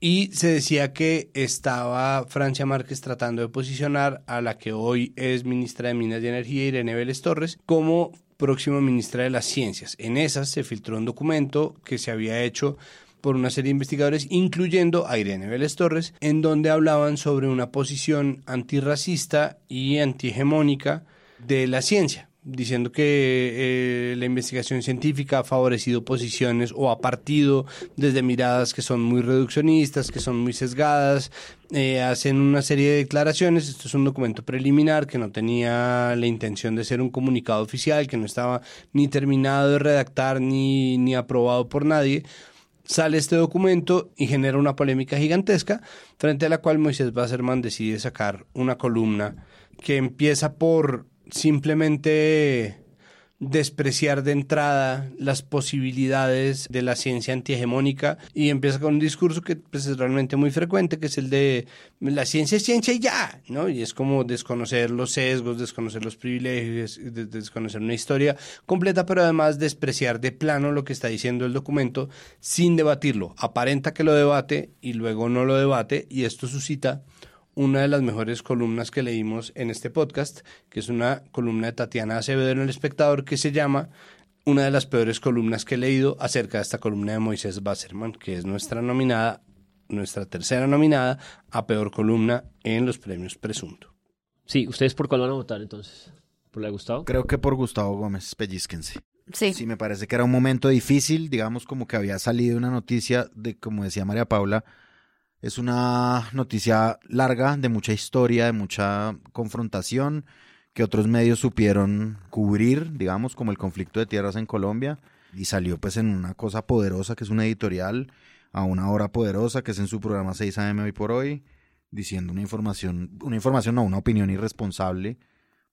y se decía que estaba Francia Márquez tratando de posicionar a la que hoy es ministra de Minas y Energía, Irene Vélez Torres, como próxima ministra de las Ciencias. En esas se filtró un documento que se había hecho por una serie de investigadores, incluyendo a Irene Vélez Torres, en donde hablaban sobre una posición antirracista y antihegemónica de la ciencia diciendo que eh, la investigación científica ha favorecido posiciones o ha partido desde miradas que son muy reduccionistas, que son muy sesgadas, eh, hacen una serie de declaraciones, esto es un documento preliminar que no tenía la intención de ser un comunicado oficial, que no estaba ni terminado de redactar ni, ni aprobado por nadie, sale este documento y genera una polémica gigantesca, frente a la cual Moisés Basserman decide sacar una columna que empieza por simplemente despreciar de entrada las posibilidades de la ciencia antihegemónica y empieza con un discurso que pues, es realmente muy frecuente, que es el de la ciencia es ciencia y ya, ¿no? Y es como desconocer los sesgos, desconocer los privilegios, des- desconocer una historia completa, pero además despreciar de plano lo que está diciendo el documento sin debatirlo. Aparenta que lo debate y luego no lo debate y esto suscita una de las mejores columnas que leímos en este podcast, que es una columna de Tatiana Acevedo en El Espectador que se llama una de las peores columnas que he leído acerca de esta columna de Moisés Basserman, que es nuestra nominada, nuestra tercera nominada a peor columna en los premios Presunto. Sí, ¿ustedes por cuál van a votar entonces? ¿Por la de Gustavo? Creo que por Gustavo Gómez, pellizquense. Sí. Sí, me parece que era un momento difícil, digamos como que había salido una noticia de, como decía María Paula, es una noticia larga, de mucha historia, de mucha confrontación, que otros medios supieron cubrir, digamos, como el conflicto de tierras en Colombia, y salió pues en una cosa poderosa que es una editorial, a una hora poderosa que es en su programa 6 AM hoy por hoy, diciendo una información, una información, no, una opinión irresponsable,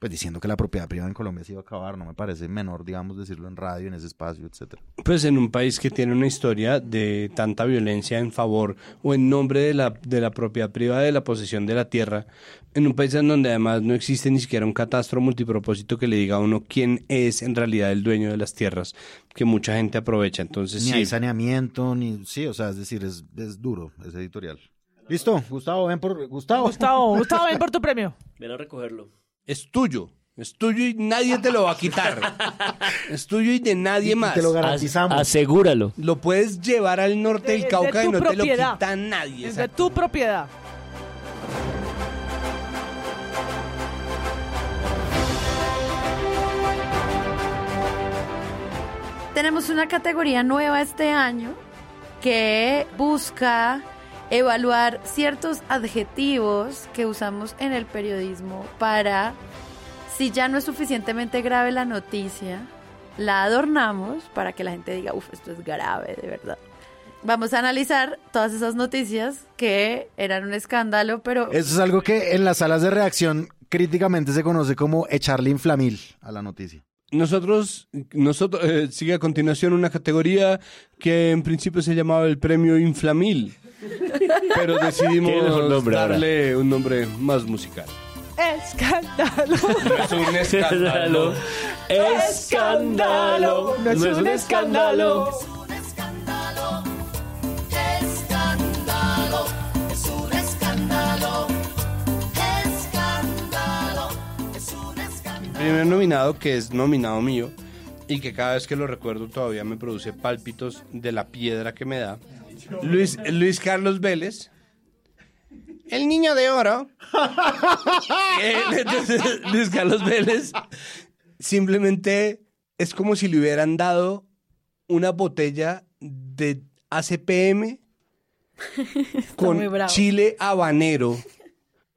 pues diciendo que la propiedad privada en Colombia se iba a acabar, no me parece menor, digamos, decirlo en radio, en ese espacio, etcétera. Pues en un país que tiene una historia de tanta violencia en favor o en nombre de la, de la propiedad privada de la posesión de la tierra, en un país en donde además no existe ni siquiera un catastro multipropósito que le diga a uno quién es en realidad el dueño de las tierras, que mucha gente aprovecha. Entonces, Ni sí, hay saneamiento, ni... Sí, o sea, es decir, es, es duro ese editorial. Listo, Gustavo, ven por... Gustavo. Gustavo, Gustavo, ven por tu premio. Ven a recogerlo. Es tuyo. Es tuyo y nadie te lo va a quitar. es tuyo y de nadie Y más. te lo garantizamos. asegúralo. Lo puedes llevar al norte De- del de Cauca y tu no te lo quita nadie. Es de tu propiedad. Tenemos una categoría nueva este año que busca evaluar ciertos adjetivos que usamos en el periodismo para, si ya no es suficientemente grave la noticia, la adornamos para que la gente diga, uff, esto es grave, de verdad. Vamos a analizar todas esas noticias que eran un escándalo, pero Eso es algo que en las salas de reacción críticamente se conoce como echarle inflamil a la noticia. Nosotros, nosotros eh, sigue a continuación una categoría que en principio se llamaba el premio Inflamil, pero decidimos ahora. darle un nombre más musical. Escándalo. Es un Escándalo. Escándalo. No es un escándalo. primer nominado, que es nominado mío, y que cada vez que lo recuerdo todavía me produce pálpitos de la piedra que me da. Luis, Luis Carlos Vélez. El niño de oro. Entonces, Luis Carlos Vélez simplemente es como si le hubieran dado una botella de ACPM con chile habanero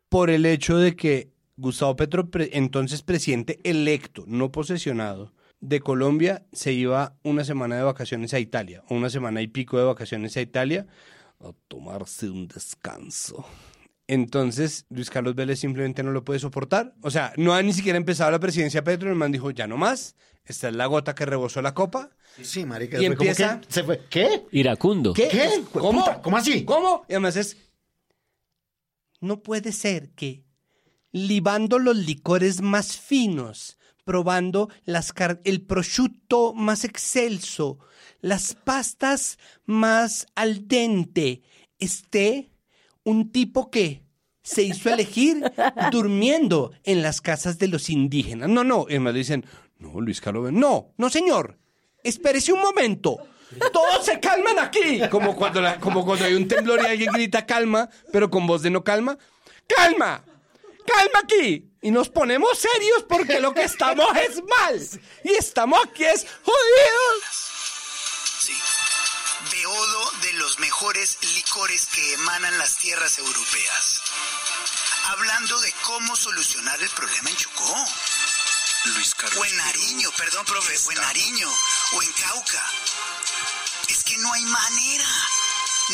por el hecho de que Gustavo Petro, pre- entonces presidente electo, no posesionado, de Colombia, se iba una semana de vacaciones a Italia, o una semana y pico de vacaciones a Italia, a tomarse un descanso. Entonces, Luis Carlos Vélez simplemente no lo puede soportar. O sea, no ha ni siquiera empezado la presidencia Petro, el man dijo, ya no más, esta es la gota que rebosó la copa. Sí, marica. Y fue como empieza- que se fue. ¿Qué? Iracundo. ¿Qué? ¿Qué? ¿Cómo? Puta, ¿cómo así? ¿Cómo? Y además es. No puede ser que libando los licores más finos, probando las car- el prosciutto más excelso, las pastas más al dente, esté un tipo que se hizo elegir durmiendo en las casas de los indígenas. No, no, y le dicen, no, Luis Carlos, no, no, señor, espérese un momento. Todos se calman aquí. Como cuando, la- como cuando hay un temblor y alguien grita calma, pero con voz de no calma. ¡Calma! ¡Calma aquí! Y nos ponemos serios porque lo que estamos es mal. Y estamos aquí es jodidos. Sí. Beodo de los mejores licores que emanan las tierras europeas. Hablando de cómo solucionar el problema en Chocó. Luis Carlos. O en Nariño, perdón, profe, o en Nariño, o en Cauca. Es que no hay manera,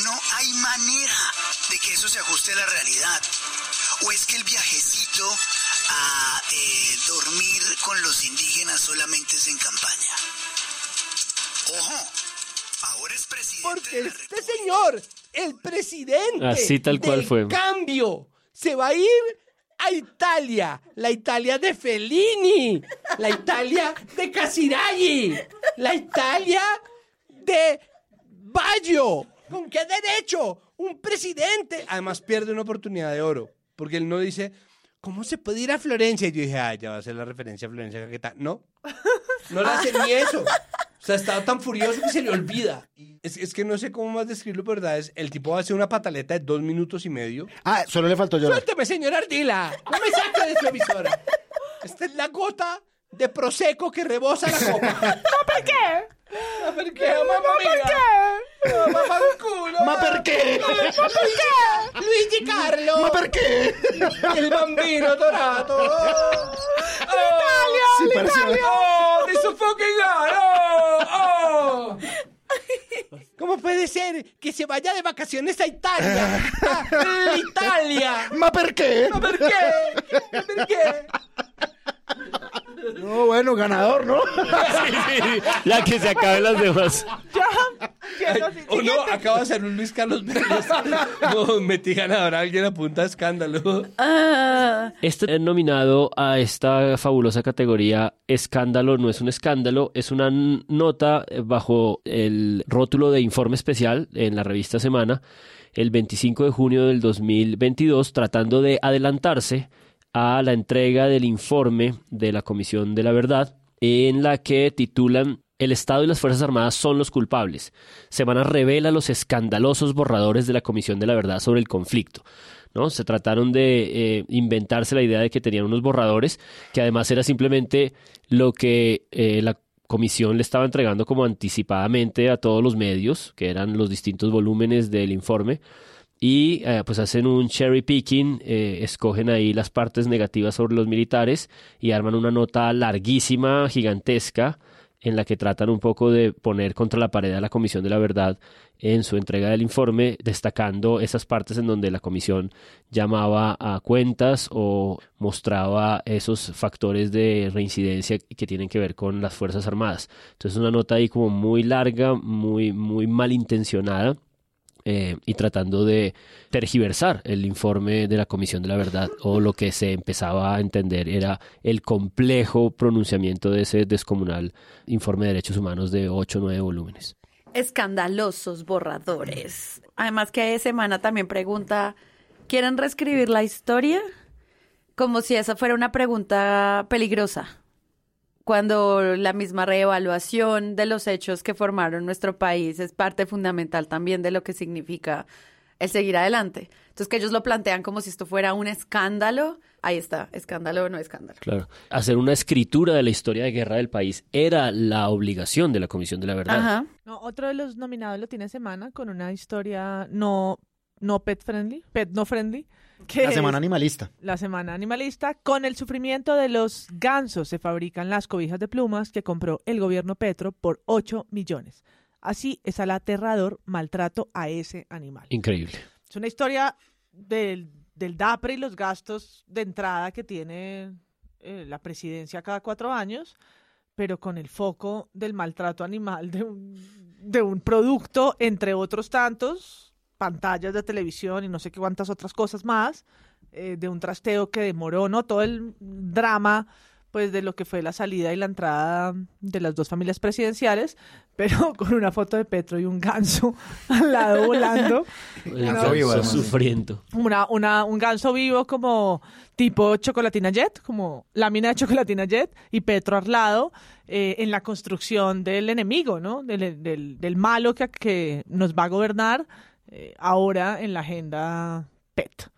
no hay manera de que eso se ajuste a la realidad. O es que el viajecito a eh, dormir con los indígenas solamente es en campaña. Ojo, ahora es presidente Porque de la este señor, el presidente Así tal cual del fue. cambio, se va a ir a Italia, la Italia de Fellini, la Italia de Casiraghi, la Italia de Baggio. ¿Con qué derecho? Un presidente. Además pierde una oportunidad de oro, porque él no dice, ¿cómo se puede ir a Florencia? Y yo dije, ah, ya va a ser la referencia a Florencia Caquetá. No, no le hace ni eso. O sea, estaba tan furioso que se le olvida. Es, es que no sé cómo más describirlo, pero verdad es, el tipo hace una pataleta de dos minutos y medio. Ah, solo le faltó llorar. Suélteme, señor Ardila. No me saque de su emisora. Esta es la gota de Prosecco que rebosa la copa. ¿Por qué? ¿Ma ¿Por qué, mamá mía? No, mamá el culo. ¿Ma per qué? Luigi Carlo. ¿Ma per qué? El bambino dorato. Italia, Sí, pareció- Oh, this is fucking God. Oh, oh. ¿Cómo puede ser que se vaya de vacaciones a Italia? A Italia. ¿Ma per qué? ¿Por qué? ¿Por qué? No, bueno, ganador, ¿no? Ya que se acaben las demás. Ya. O no, acaba de ser un Luis Carlos Vélez. No, metí ganador, alguien apunta a escándalo. Ah, Este nominado a esta fabulosa categoría Escándalo no es un escándalo, es una nota eh, bajo el rótulo de informe especial en la revista Semana el 25 de junio del 2022 tratando de adelantarse a la entrega del informe de la Comisión de la Verdad en la que titulan El Estado y las Fuerzas Armadas son los culpables. Semana revela los escandalosos borradores de la Comisión de la Verdad sobre el conflicto. ¿no? Se trataron de eh, inventarse la idea de que tenían unos borradores, que además era simplemente lo que eh, la comisión le estaba entregando como anticipadamente a todos los medios, que eran los distintos volúmenes del informe, y eh, pues hacen un cherry picking, eh, escogen ahí las partes negativas sobre los militares y arman una nota larguísima, gigantesca, en la que tratan un poco de poner contra la pared a la Comisión de la Verdad en su entrega del informe, destacando esas partes en donde la Comisión llamaba a cuentas o mostraba esos factores de reincidencia que tienen que ver con las Fuerzas Armadas. Entonces una nota ahí como muy larga, muy, muy malintencionada eh, y tratando de tergiversar el informe de la Comisión de la Verdad o lo que se empezaba a entender era el complejo pronunciamiento de ese descomunal informe de derechos humanos de ocho o nueve volúmenes. Escandalosos borradores. Además que semana también pregunta, ¿quieren reescribir la historia? Como si esa fuera una pregunta peligrosa cuando la misma reevaluación de los hechos que formaron nuestro país es parte fundamental también de lo que significa el seguir adelante. Entonces, que ellos lo plantean como si esto fuera un escándalo, ahí está, escándalo o no escándalo. Claro, hacer una escritura de la historia de guerra del país era la obligación de la Comisión de la Verdad. Ajá. No, otro de los nominados lo tiene semana con una historia no, no pet friendly, pet no friendly. Que La semana animalista. La semana animalista. Con el sufrimiento de los gansos se fabrican las cobijas de plumas que compró el gobierno Petro por 8 millones. Así es al aterrador maltrato a ese animal. Increíble. Es una historia del, del DAPRE y los gastos de entrada que tiene eh, la presidencia cada cuatro años, pero con el foco del maltrato animal de un, de un producto, entre otros tantos, pantallas de televisión y no sé qué cuántas otras cosas más, eh, de un trasteo que demoró, ¿no? Todo el drama pues de lo que fue la salida y la entrada de las dos familias presidenciales, pero con una foto de Petro y un ganso al lado volando. ganso vivo, además, sí. sufriendo. Una, una, un ganso vivo como tipo chocolatina jet, como lámina de chocolatina jet, y Petro al lado eh, en la construcción del enemigo, ¿no? Del, del, del malo que, que nos va a gobernar eh, ahora en la agenda PET.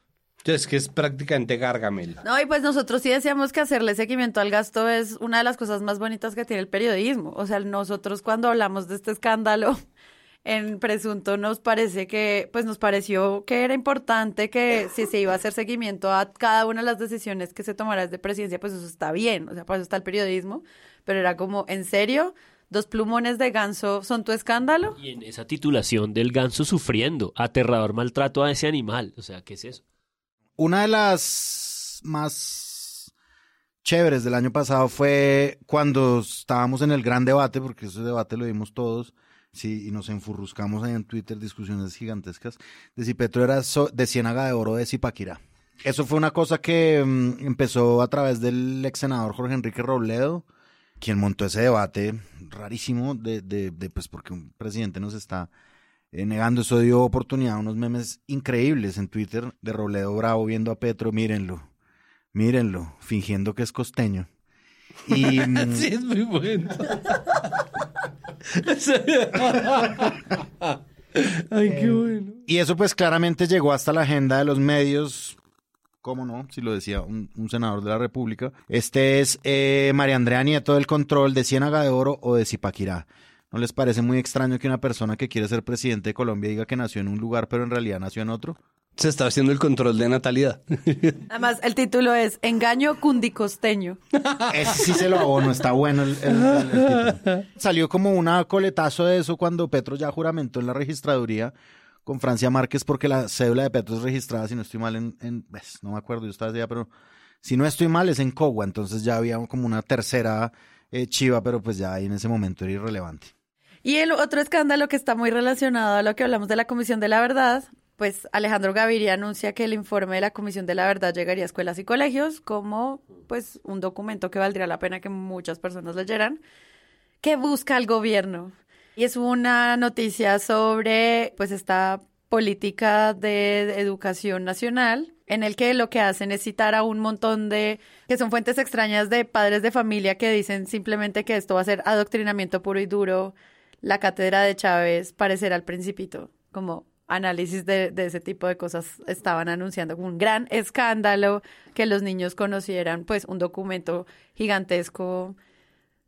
Es que es prácticamente Gargamel. No, y pues nosotros sí decíamos que hacerle seguimiento al gasto es una de las cosas más bonitas que tiene el periodismo. O sea, nosotros cuando hablamos de este escándalo en presunto nos parece que, pues nos pareció que era importante que si se iba a hacer seguimiento a cada una de las decisiones que se tomara desde presidencia, pues eso está bien. O sea, para eso está el periodismo. Pero era como, ¿en serio? ¿Dos plumones de ganso son tu escándalo? Y en esa titulación del ganso sufriendo, aterrador maltrato a ese animal. O sea, ¿qué es eso? Una de las más chéveres del año pasado fue cuando estábamos en el gran debate, porque ese debate lo vimos todos, sí, y nos enfurruscamos ahí en Twitter, discusiones gigantescas, de si Petro era so- de Ciénaga de Oro o de Zipaquirá. Eso fue una cosa que mm, empezó a través del ex senador Jorge Enrique Robledo, quien montó ese debate rarísimo de, de, de, pues porque un presidente nos está eh, negando. Eso dio oportunidad a unos memes increíbles en Twitter de Robledo Bravo viendo a Petro, mírenlo, mírenlo, fingiendo que es costeño. Y, mm, Sí, es muy bueno. Ay, qué bueno. y eso pues claramente llegó hasta la agenda de los medios. ¿Cómo no? Si lo decía un, un senador de la República. Este es eh, María Andrea Nieto del control de Ciénaga de Oro o de Zipaquirá. ¿No les parece muy extraño que una persona que quiere ser presidente de Colombia diga que nació en un lugar pero en realidad nació en otro? Se está haciendo el control de natalidad. Además, el título es Engaño cundicosteño. Ese sí se lo abono, está bueno el, el- el- el título. Salió como una coletazo de eso cuando Petro ya juramentó en la registraduría con Francia Márquez porque la cédula de Petro es registrada, si no estoy mal, en, en- pues, no me acuerdo, yo estaba allá, pero si no estoy mal es en Cogua, entonces ya había como una tercera eh, chiva, pero pues ya ahí en ese momento era irrelevante. Y el otro escándalo que está muy relacionado a lo que hablamos de la Comisión de la Verdad, pues Alejandro Gaviria anuncia que el informe de la Comisión de la Verdad llegaría a escuelas y colegios como pues un documento que valdría la pena que muchas personas leyeran, que busca el gobierno. Y es una noticia sobre pues esta política de educación nacional en el que lo que hacen es citar a un montón de, que son fuentes extrañas de padres de familia que dicen simplemente que esto va a ser adoctrinamiento puro y duro, la cátedra de Chávez parecerá al principito, como análisis de, de ese tipo de cosas estaban anunciando un gran escándalo que los niños conocieran pues un documento gigantesco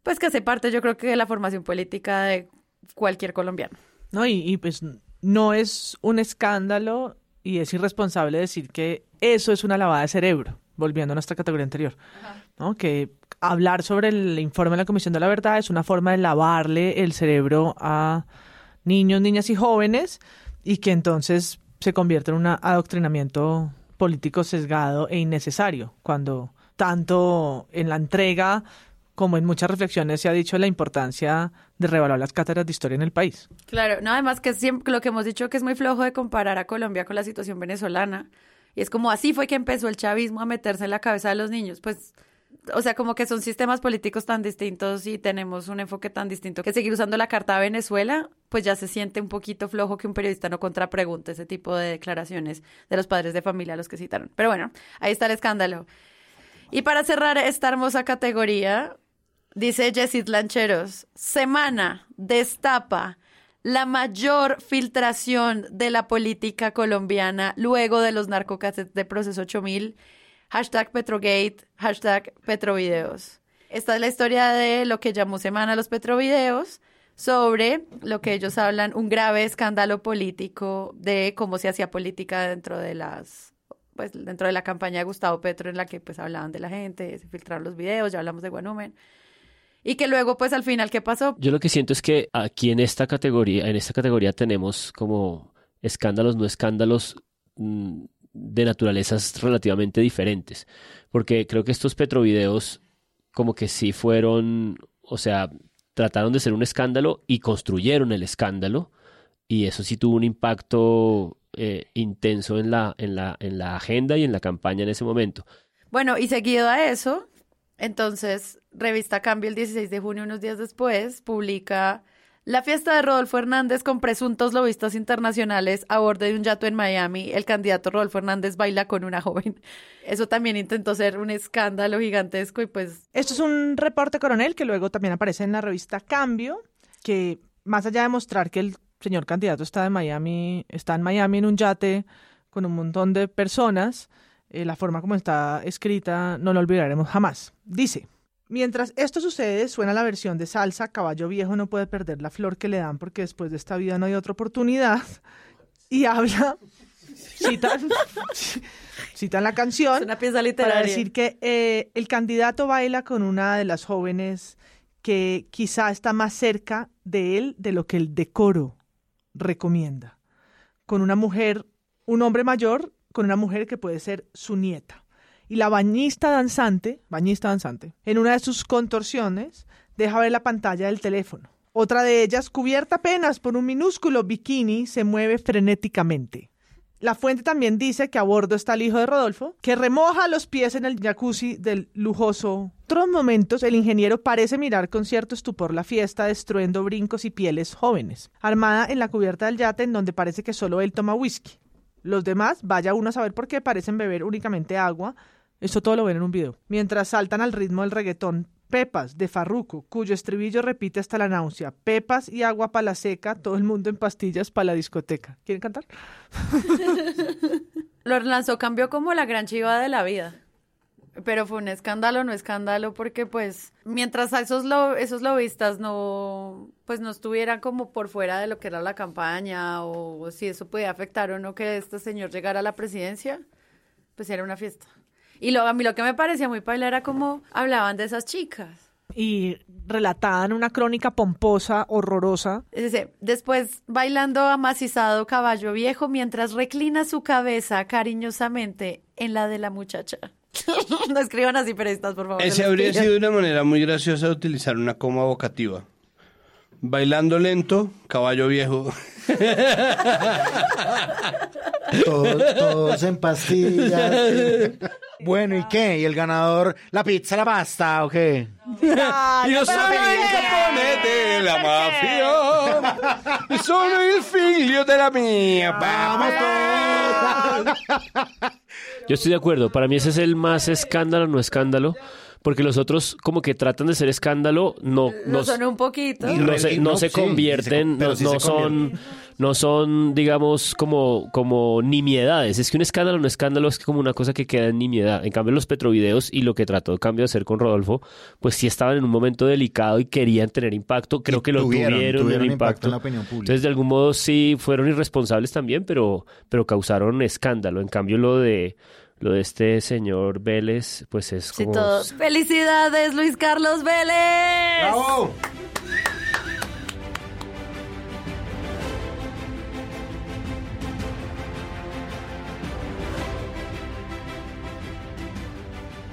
pues que hace parte yo creo que de la formación política de cualquier colombiano. ¿no? Y, y, pues no es un escándalo y es irresponsable decir que eso es una lavada de cerebro, volviendo a nuestra categoría anterior, ¿no? Que hablar sobre el informe de la Comisión de la Verdad es una forma de lavarle el cerebro a niños, niñas y jóvenes y que entonces se convierte en un adoctrinamiento político sesgado e innecesario, cuando tanto en la entrega como en muchas reflexiones se ha dicho la importancia de revaluar las cátedras de historia en el país. Claro, no, además que siempre, lo que hemos dicho que es muy flojo de comparar a Colombia con la situación venezolana. Y es como así fue que empezó el chavismo a meterse en la cabeza de los niños. Pues o sea, como que son sistemas políticos tan distintos y tenemos un enfoque tan distinto que seguir usando la carta de Venezuela, pues ya se siente un poquito flojo que un periodista no contrapregunte ese tipo de declaraciones de los padres de familia a los que citaron. Pero bueno, ahí está el escándalo. Y para cerrar esta hermosa categoría, dice Jessit Lancheros, semana destapa la mayor filtración de la política colombiana luego de los narcocassettes de Proceso 8000 hashtag Petrogate, hashtag Petrovideos. Esta es la historia de lo que llamó Semana los Petrovideos sobre lo que ellos hablan, un grave escándalo político de cómo se hacía política dentro de las pues dentro de la campaña de Gustavo Petro en la que pues hablaban de la gente, se filtraron los videos, ya hablamos de Guanumen. Y que luego pues al final ¿qué pasó? Yo lo que siento es que aquí en esta categoría, en esta categoría tenemos como escándalos, no escándalos mm, de naturalezas relativamente diferentes. Porque creo que estos petrovideos como que sí fueron, o sea, trataron de ser un escándalo y construyeron el escándalo. Y eso sí tuvo un impacto eh, intenso en la, en, la, en la agenda y en la campaña en ese momento. Bueno, y seguido a eso, entonces, Revista Cambio el 16 de junio, unos días después, publica la fiesta de Rodolfo Hernández con presuntos lobistas internacionales a bordo de un yato en Miami. El candidato Rodolfo Hernández baila con una joven. Eso también intentó ser un escándalo gigantesco y pues... Esto es un reporte coronel que luego también aparece en la revista Cambio, que más allá de mostrar que el señor candidato está de Miami, está en Miami en un yate con un montón de personas, eh, la forma como está escrita no lo olvidaremos jamás. Dice, Mientras esto sucede, suena la versión de salsa, caballo viejo no puede perder la flor que le dan porque después de esta vida no hay otra oportunidad. Y habla, citan, citan la canción una pieza literaria. para decir que eh, el candidato baila con una de las jóvenes que quizá está más cerca de él de lo que el decoro recomienda. Con una mujer, un hombre mayor, con una mujer que puede ser su nieta y la bañista danzante, bañista danzante, en una de sus contorsiones, deja ver la pantalla del teléfono. Otra de ellas, cubierta apenas por un minúsculo bikini, se mueve frenéticamente. La fuente también dice que a bordo está el hijo de Rodolfo, que remoja los pies en el jacuzzi del lujoso. Otros momentos, el ingeniero parece mirar con cierto estupor la fiesta, destruyendo brincos y pieles jóvenes, armada en la cubierta del yate en donde parece que solo él toma whisky. Los demás, vaya uno a saber por qué, parecen beber únicamente agua, esto todo lo ven en un video. Mientras saltan al ritmo del reggaetón, Pepas de Farruco, cuyo estribillo repite hasta la náusea. Pepas y agua para la seca, todo el mundo en pastillas para la discoteca. ¿Quieren cantar? lo lanzó, cambió como la gran chiva de la vida. Pero fue un escándalo, no escándalo, porque pues mientras esos lo, esos lobistas no, pues no estuvieran como por fuera de lo que era la campaña o si eso podía afectar o no que este señor llegara a la presidencia, pues era una fiesta. Y lo, a mí lo que me parecía muy paila era como hablaban de esas chicas. Y relataban una crónica pomposa, horrorosa. después bailando amacizado caballo viejo mientras reclina su cabeza cariñosamente en la de la muchacha. no escriban así periodistas, por favor. Ese habría sido una manera muy graciosa de utilizar una coma vocativa. Bailando lento, caballo viejo. todos, en pastillas. Bueno, ¿y qué? ¿Y el ganador? ¿La pizza, la pasta o qué? Yo soy el de la mafia. Soy el figlio de la mía. Vamos Yo estoy de acuerdo. Para mí ese es el más escándalo, no escándalo porque los otros como que tratan de ser escándalo, no, no son un poquito. No se, no se convierten, no, son, no son, digamos, como, como nimiedades. Es que un escándalo, un escándalo es como una cosa que queda en nimiedad. En cambio, los petrovideos y lo que trató de cambio de hacer con Rodolfo, pues sí estaban en un momento delicado y querían tener impacto. Creo que lo tuvieron, tuvieron, impacto. en la opinión pública. Entonces, de algún modo sí fueron irresponsables también, pero, pero causaron escándalo. En cambio, lo de Lo de este señor Vélez, pues es Sí, como... todos. ¡Felicidades, Luis Carlos Vélez! ¡Bravo!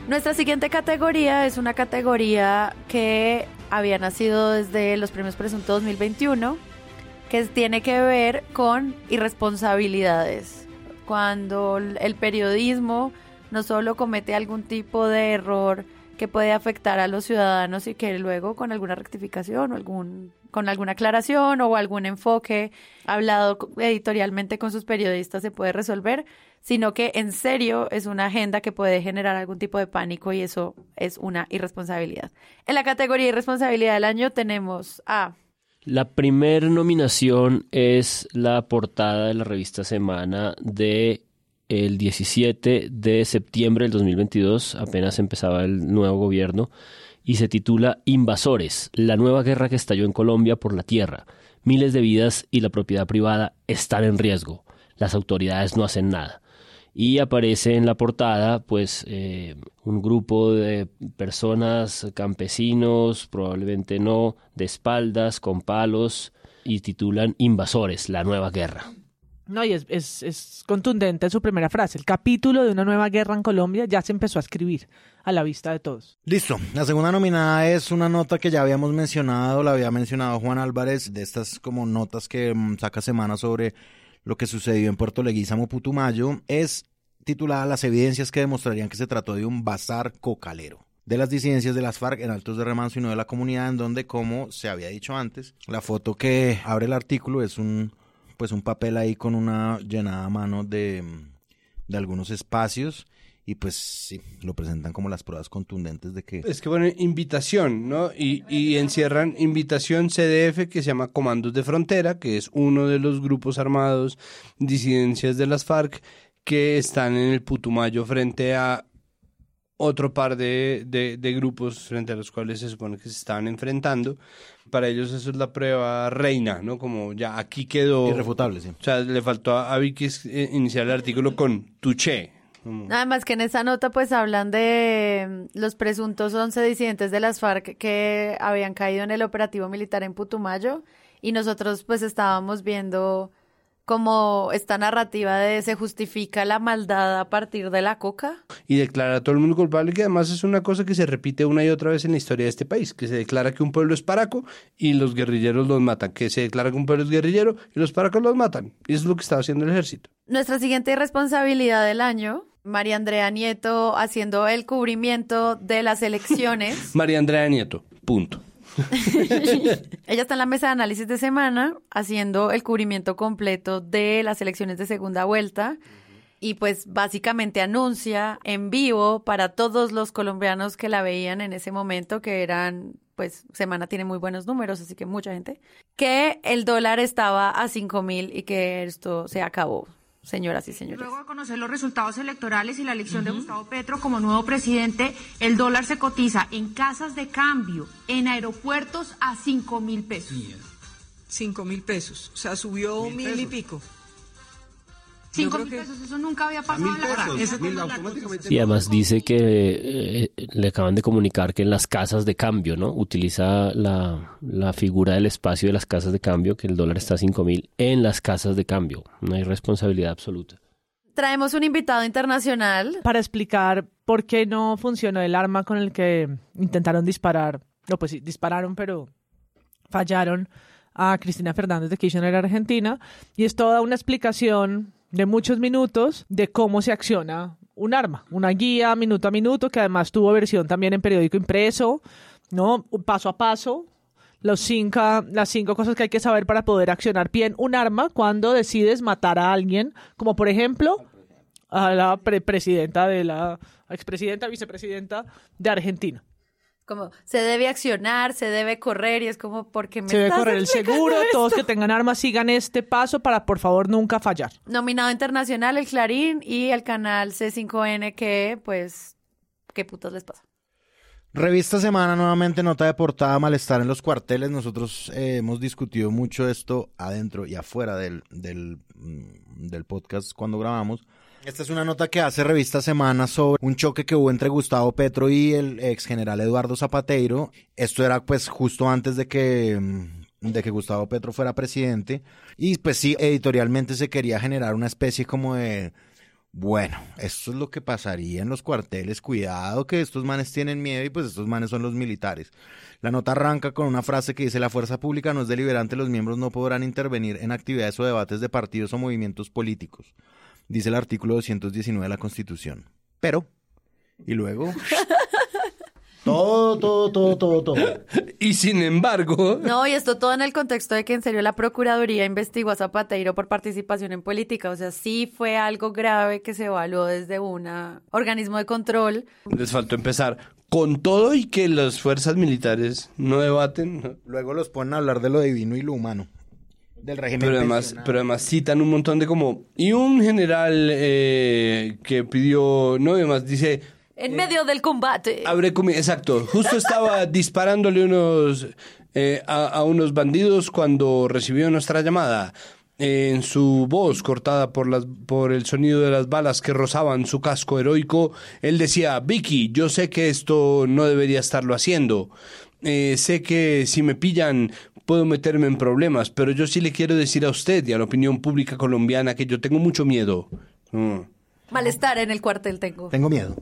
Nuestra siguiente categoría es una categoría que había nacido desde los premios Presunto 2021, que tiene que ver con irresponsabilidades. Cuando el periodismo no solo comete algún tipo de error que puede afectar a los ciudadanos y que luego con alguna rectificación o algún con alguna aclaración o algún enfoque hablado editorialmente con sus periodistas se puede resolver, sino que en serio es una agenda que puede generar algún tipo de pánico y eso es una irresponsabilidad. En la categoría irresponsabilidad del año tenemos a La primer nominación es la portada de la revista Semana de el 17 de septiembre del 2022, apenas empezaba el nuevo gobierno, y se titula Invasores, la nueva guerra que estalló en Colombia por la tierra. Miles de vidas y la propiedad privada están en riesgo. Las autoridades no hacen nada. Y aparece en la portada, pues, eh, un grupo de personas, campesinos, probablemente no, de espaldas, con palos, y titulan Invasores, la nueva guerra. No, y es, es, es contundente su primera frase. El capítulo de una nueva guerra en Colombia ya se empezó a escribir a la vista de todos. Listo. La segunda nominada es una nota que ya habíamos mencionado, la había mencionado Juan Álvarez, de estas como notas que mm, saca semana sobre lo que sucedió en Puerto Leguízamo, Putumayo. Es titulada Las evidencias que demostrarían que se trató de un bazar cocalero de las disidencias de las FARC en Altos de Remanso y no de la comunidad, en donde, como se había dicho antes, la foto que abre el artículo es un pues un papel ahí con una llenada mano de, de algunos espacios y pues sí, lo presentan como las pruebas contundentes de que... Es que ponen invitación, ¿no? Y, y encierran invitación CDF que se llama Comandos de Frontera, que es uno de los grupos armados disidencias de las FARC que están en el Putumayo frente a otro par de, de, de, grupos frente a los cuales se supone que se estaban enfrentando. Para ellos eso es la prueba reina, ¿no? Como ya aquí quedó... Irrefutable, sí. O sea, le faltó a, a Vicky eh, iniciar el artículo con tuché. Además que en esa nota pues hablan de mm, los presuntos 11 disidentes de las FARC que habían caído en el operativo militar en Putumayo y nosotros pues estábamos viendo como esta narrativa de se justifica la maldad a partir de la coca. Y declara a todo el mundo culpable, que además es una cosa que se repite una y otra vez en la historia de este país, que se declara que un pueblo es paraco y los guerrilleros los matan, que se declara que un pueblo es guerrillero y los paracos los matan. Y eso es lo que está haciendo el ejército. Nuestra siguiente irresponsabilidad del año, María Andrea Nieto haciendo el cubrimiento de las elecciones. María Andrea Nieto, punto. Ella está en la mesa de análisis de semana haciendo el cubrimiento completo de las elecciones de segunda vuelta y pues básicamente anuncia en vivo para todos los colombianos que la veían en ese momento, que eran, pues Semana tiene muy buenos números, así que mucha gente, que el dólar estaba a cinco mil y que esto se acabó señoras y señores. Luego de conocer los resultados electorales y la elección uh -huh. de Gustavo Petro como nuevo presidente, el dólar se cotiza en casas de cambio, en aeropuertos a 5 mil pesos. 5 mil pesos, o sea, subió un mil, y pico. 5 mil pesos, eso nunca había pasado en la verdad. Y además dice que eh, le acaban de comunicar que en las casas de cambio, ¿no? Utiliza la, la figura del espacio de las casas de cambio, que el dólar está a 5 mil en las casas de cambio. No hay responsabilidad absoluta. Traemos un invitado internacional. Para explicar por qué no funcionó el arma con el que intentaron disparar. No, pues sí, dispararon, pero fallaron a Cristina Fernández de Kirchner, Argentina. Y es toda una explicación de muchos minutos de cómo se acciona un arma, una guía minuto a minuto que además tuvo versión también en periódico impreso, ¿no? Paso a paso, los cinco, las cinco cosas que hay que saber para poder accionar bien un arma cuando decides matar a alguien, como por ejemplo a la pre presidenta de la expresidenta, vicepresidenta de Argentina como se debe accionar, se debe correr y es como porque me se debe correr el seguro, esto? todos que tengan armas sigan este paso para por favor nunca fallar. Nominado internacional el Clarín y el canal C5N que pues qué putas les pasa. Revista Semana, nuevamente nota de portada, malestar en los cuarteles. Nosotros eh, hemos discutido mucho esto adentro y afuera del, del, del podcast cuando grabamos. Esta es una nota que hace Revista Semana sobre un choque que hubo entre Gustavo Petro y el ex general Eduardo Zapateiro. Esto era pues justo antes de que, mm, de que Gustavo Petro fuera presidente. Y pues sí, editorialmente se quería generar una especie como de... Bueno, esto es lo que pasaría en los cuarteles. Cuidado que estos manes tienen miedo y pues estos manes son los militares. La nota arranca con una frase que dice la fuerza pública no es deliberante, los miembros no podrán intervenir en actividades o debates de partidos o movimientos políticos dice el artículo 219 de la Constitución. Pero, y luego... todo, todo, todo, todo, todo. Y sin embargo... No, y esto todo en el contexto de que en serio la Procuraduría investigó a Zapateiro por participación en política. O sea, sí fue algo grave que se evaluó desde un organismo de control. Les faltó empezar con todo y que las fuerzas militares no debaten. Luego los ponen a hablar de lo divino y lo humano del régimen. Pero además, pero además citan un montón de como... Y un general eh, que pidió... No, además dice... En medio del combate. Abre Exacto. Justo estaba disparándole unos... Eh, a, unos bandidos cuando recibió nuestra llamada. en su voz cortada por, las, por el sonido de las balas que rozaban su casco heroico, él decía, Vicky, yo sé que esto no debería estarlo haciendo. Eh, sé que si me pillan puedo meterme en problemas, pero yo sí le quiero decir a usted y a la opinión pública colombiana que yo tengo mucho miedo. Mm. Malestar en el cuartel tengo. Tengo miedo.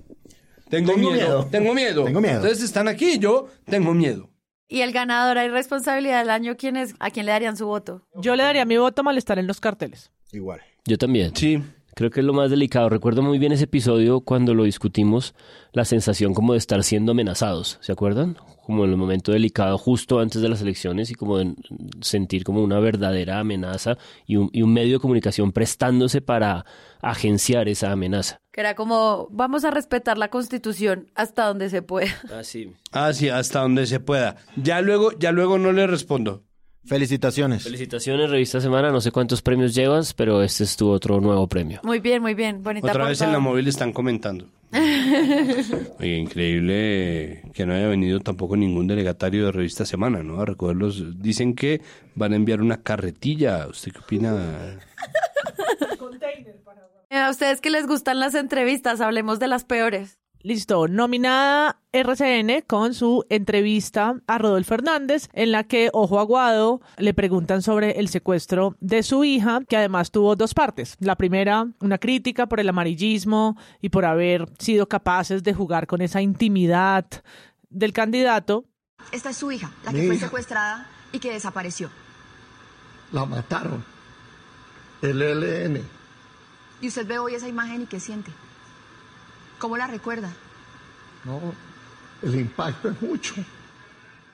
Tengo, miedo, Tengo miedo. Tengo miedo. Entonces están aquí, yo tengo miedo. ¿Y el ganador hay responsabilidad del año quién es? ¿A quién le darían su voto? Yo le daría mi voto a malestar en los carteles. Igual. Yo también. Sí. Creo que es lo más delicado. Recuerdo muy bien ese episodio cuando lo discutimos, la sensación como de estar siendo amenazados, ¿se acuerdan? Como en el momento delicado justo antes de las elecciones y como de sentir como una verdadera amenaza y un, y un medio de comunicación prestándose para agenciar esa amenaza. Que era como, vamos a respetar la constitución hasta donde se pueda. Ah, sí. Ah, sí, hasta donde se pueda. Ya luego, ya luego no le respondo. Felicitaciones. Felicitaciones, Revista Semana. No sé cuántos premios llevas, pero este es tu otro nuevo premio. Muy bien, muy bien. Bonita Otra vez en la móvil están comentando. Oye, increíble que no haya venido tampoco ningún delegatario de Revista Semana, ¿no? A recogerlos. Dicen que van a enviar una carretilla. ¿Usted qué opina? A ustedes que les gustan las entrevistas, hablemos de las peores. Listo, nominada RCN con su entrevista a Rodolfo Fernández, en la que Ojo Aguado le preguntan sobre el secuestro de su hija, que además tuvo dos partes. La primera, una crítica por el amarillismo y por haber sido capaces de jugar con esa intimidad del candidato. Esta es su hija, la que fue secuestrada y que desapareció. La mataron. El ELN. ¿Y usted ve hoy esa imagen y qué siente? ¿Cómo la recuerda? No, el impacto es mucho.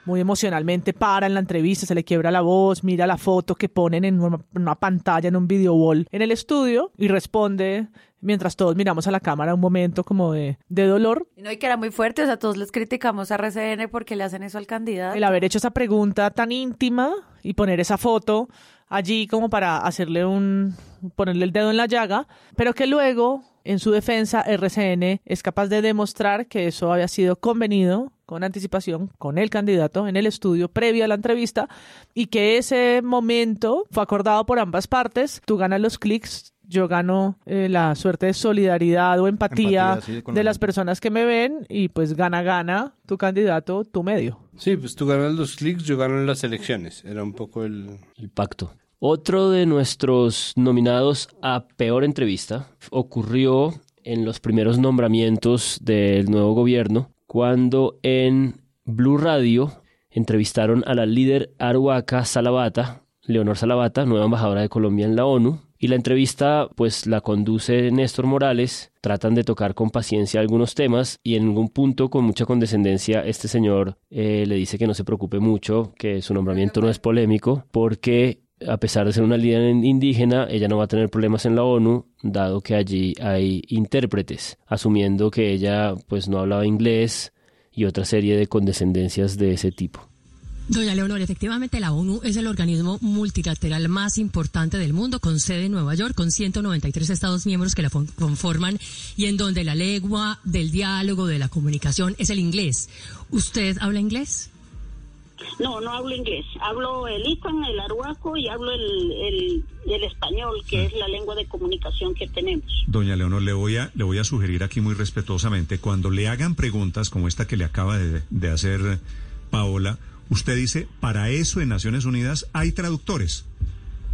Muy emocionalmente para en la entrevista, se le quiebra la voz, mira la foto que ponen en una, pantalla, en un video wall en el estudio y responde mientras todos miramos a la cámara un momento como de, de dolor. Y no, y que era muy fuerte, o sea, todos les criticamos a RCN porque le hacen eso al candidato. El haber hecho esa pregunta tan íntima y poner esa foto allí como para hacerle un, ponerle el dedo en la llaga, pero que luego en su defensa, RCN es capaz de demostrar que eso había sido convenido con anticipación con el candidato en el estudio previo a la entrevista y que ese momento fue acordado por ambas partes. Tú ganas los clics, yo gano eh, la suerte de solidaridad o empatía, de las personas que me ven y pues gana, gana tu candidato, tu medio. Sí, pues tú ganas los clics, yo gano las elecciones. Era un poco el... El pacto. Otro de nuestros nominados a peor entrevista ocurrió en los primeros nombramientos del nuevo gobierno, cuando en Blue Radio entrevistaron a la líder Aruaca Salabata, Leonor Salabata, nueva embajadora de Colombia en la ONU, y la entrevista pues la conduce Néstor Morales, tratan de tocar con paciencia algunos temas y en algún punto con mucha condescendencia este señor eh, le dice que no se preocupe mucho, que su nombramiento no es polémico, porque a pesar de ser una líder indígena, ella no va a tener problemas en la ONU, dado que allí hay intérpretes, asumiendo que ella pues no hablaba inglés y otra serie de condescendencias de ese tipo. Doña Leonor, efectivamente la ONU es el organismo multilateral más importante del mundo, con sede en Nueva York, con 193 Estados miembros que la conforman y en donde la lengua del diálogo, de la comunicación, es el inglés. ¿Usted habla inglés? No, no hablo inglés. Hablo el ipan, el arhuaco y hablo el, el, el español, que es la lengua de comunicación que tenemos. Doña Leonor, le voy a, le voy a sugerir aquí muy respetuosamente, cuando le hagan preguntas como esta que le acaba de, de hacer Paola, usted dice, para eso en Naciones Unidas hay traductores.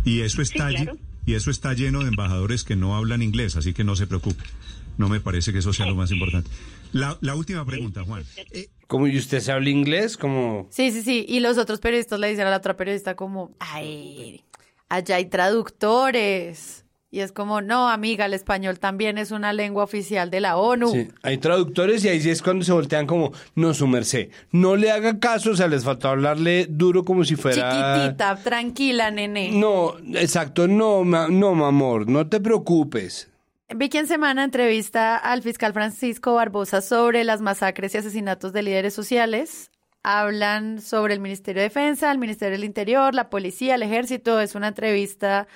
Y eso está Sí, claro. y eso está lleno de embajadores que no hablan inglés, así que no se preocupe. No me parece que eso sea lo más importante. La, la última pregunta, Juan. Como y usted se habla inglés, como Sí, sí, sí. Y los otros periodistas le dicen a la otra periodista como, ay, allá hay traductores. Y es como, no, amiga, el español también es una lengua oficial de la ONU. Sí, hay traductores y ahí sí es cuando se voltean como, no, su merced, no le haga caso, o sea, les faltó hablarle duro como si fuera... Chiquitita, tranquila, nene. No, exacto, no, ma- no, mi amor, no te preocupes. Vicky en semana entrevista al fiscal Francisco Barbosa sobre las masacres y asesinatos de líderes sociales. Hablan sobre el Ministerio de Defensa, el Ministerio del Interior, la policía, el ejército. Es una entrevista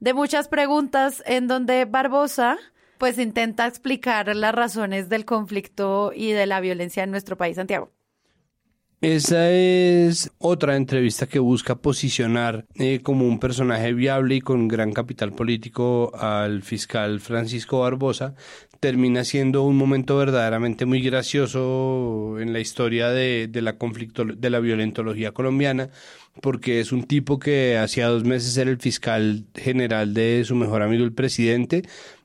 de muchas preguntas en donde Barbosa pues intenta explicar las razones del conflicto y de la violencia en nuestro país, Santiago. Esa es otra entrevista que busca posicionar eh, como un personaje viable y con gran capital político al fiscal Francisco Barbosa. Termina siendo un momento verdaderamente muy gracioso en la historia de, la conflicto, de la violentología colombiana, porque es un tipo que hacía dos meses era el fiscal general de su mejor amigo el presidente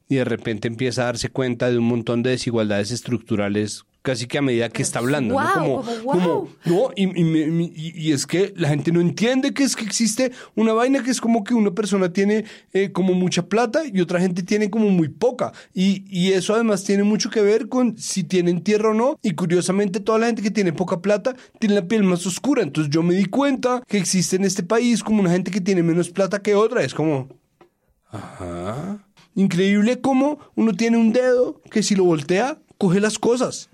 y de repente empieza a darse cuenta de un montón de desigualdades estructurales casi que a medida que está hablando, ¿no? Guau, Como, guau. no, y, y- y es que la gente no entiende que es que existe una vaina que es como que una persona tiene eh, como mucha plata y otra gente tiene como muy poca. Y, y eso además tiene mucho que ver con si tienen tierra o no. Y curiosamente toda la gente que tiene poca plata tiene la piel más oscura. Entonces yo me di cuenta que existe en este país como una gente que tiene menos plata que otra. Es como... Ajá. Increíble cómo uno tiene un dedo que si lo voltea, coge las cosas.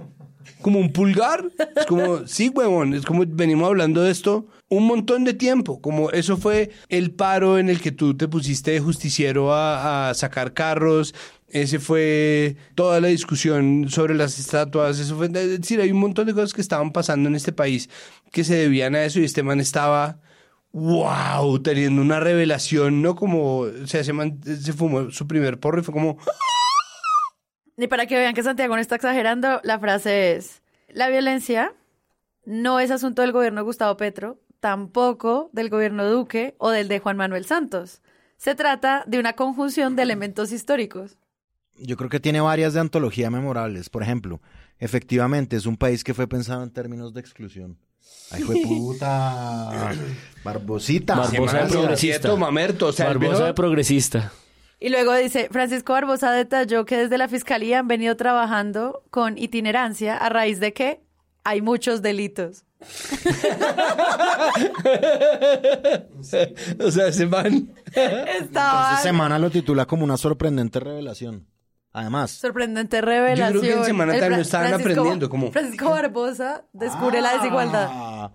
Como un pulgar. Es como, sí, huevón, es como venimos hablando de esto un montón de tiempo. Como eso fue el paro en el que tú te pusiste de justiciero a, a sacar carros. Ese fue toda la discusión sobre las estatuas. Eso fue, es decir, hay un montón de cosas que estaban pasando en este país que se debían a eso y este man estaba wow, teniendo una revelación, ¿no? Como, o sea, ese man se fumó su primer porro y fue como, Y para que vean que Santiago no está exagerando, la frase es, la violencia no es asunto del gobierno de Gustavo Petro, tampoco del gobierno Duque o del de Juan Manuel Santos. Se trata de una conjunción de elementos históricos. Yo creo que tiene varias de antología memorables. Por ejemplo, efectivamente es un país que fue pensado en términos de exclusión. Ay, fue puta. Barbosita. Barbosa de progresista. mamerto, o sea, el Barbosa de progresista. Y luego dice, Francisco Barbosa detalló que desde la Fiscalía han venido trabajando con itinerancia a raíz de que hay muchos delitos. o sea, ese man... Estaba Entonces, Semana lo titula como una sorprendente revelación. Además, sorprendente revelación. Yo creo que en Semana también lo estaban Francisco- aprendiendo, como- Francisco Barbosa descubre la desigualdad.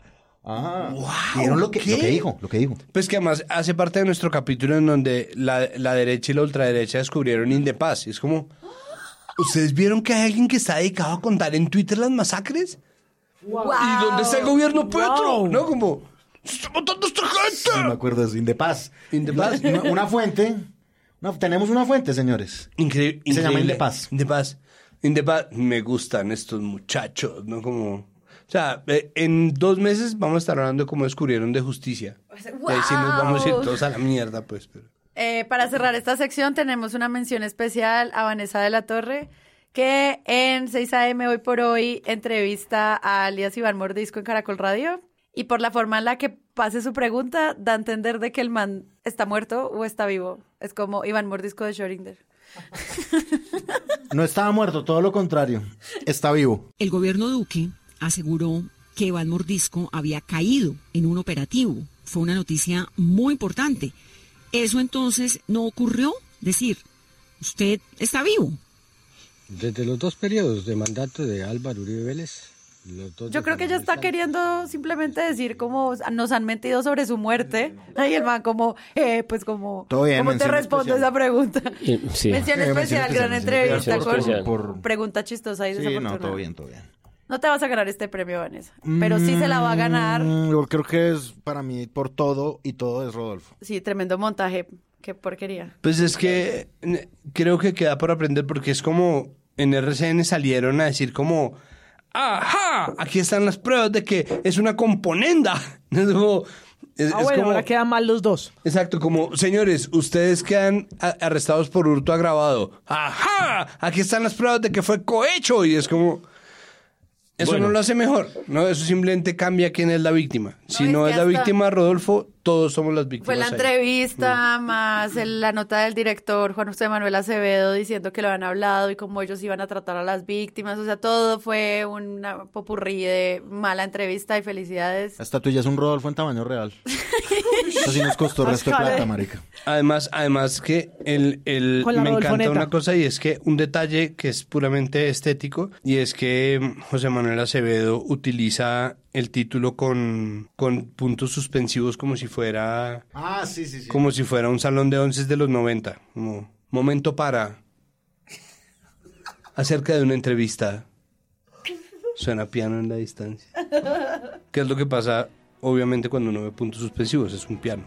Ah, ¿vieron lo que, lo que dijo? Lo que dijo. Pues que además hace parte de nuestro capítulo en donde la, la derecha y la ultraderecha descubrieron Indepaz. Y es como, ¿ustedes vieron que hay alguien que está dedicado a contar en Twitter las masacres? ¿Y dónde está el gobierno Petro? ¿No? Como, ¡se está matando a esta gente! No me acuerdo eso. Indepaz. Indepaz. Una, una fuente. una- tenemos una fuente, señores. Increíble. Se llama. Indepaz. Indepaz. Indepaz. Me gustan estos muchachos, ¿no? Como... O sea, eh, en dos meses vamos a estar hablando de cómo descubrieron de justicia. Y ahí sí nos vamos a ir ¡Wow! todos a la mierda, pues. pero- Eh, para cerrar esta sección tenemos una mención especial a Vanessa de la Torre, que en 6 AM hoy por hoy entrevista a alias Iván Mordisco en Caracol Radio. Y por la forma en la que pase su pregunta, da a entender de que el man está muerto o está vivo. Es como Iván Mordisco de Schrödinger. No estaba muerto, todo lo contrario. Está vivo. El gobierno Duque aseguró que Iván Mordisco había caído en un operativo. Fue una noticia muy importante. Eso entonces no ocurrió. Decir, usted está vivo. Desde los dos periodos de mandato de Álvaro Uribe Vélez, los dos Yo creo que ella está queriendo simplemente decir como nos han mentido sobre su muerte. Ahí el man como, eh, pues como, ¿cómo te respondo especial. esa pregunta? Sí. Mención Eh, mención especial, especial, gran entrevista con. Por- pregunta chistosa y Sí, desafortunada. no, todo bien, todo bien. No te vas a ganar este premio, Vanessa. Pero sí se la va a ganar. Mm, Yo creo que es para mí por todo y todo es Rodolfo. Sí, tremendo montaje. Qué porquería. Pues es que creo que queda por aprender porque es como en RCN salieron a decir como, ajá, aquí están las pruebas de que es una componenda. Es como- es- Ah, es bueno, como- ahora quedan mal los dos. Exacto, como, señores, ustedes quedan a- arrestados por hurto agravado. Ajá, aquí están las pruebas de que fue cohecho y es como... Eso Bueno. no lo hace mejor, ¿no? Eso simplemente cambia quién es la víctima. si es no es la hasta- víctima Rodolfo, todos somos las víctimas. Fue la ahí. entrevista, más el- la nota del director Juan José Manuel Acevedo diciendo que lo habían hablado y cómo ellos iban a tratar a las víctimas. O sea, todo fue una popurrí de mala entrevista y felicidades. Esta tuya es un Rodolfo en tamaño real. Eso sí nos costó resto de plata, marica. Además, además que el, el- me encanta una cosa y es que un detalle que es puramente estético y es que mm, José Manuel Acevedo utiliza el título con, con puntos suspensivos como si fuera Ah, sí, sí, sí. como si fuera un salón de once de los 90. Como momento para acerca de una entrevista. Suena piano en la distancia. ¿Qué es lo que pasa? Obviamente cuando uno ve puntos suspensivos es un piano.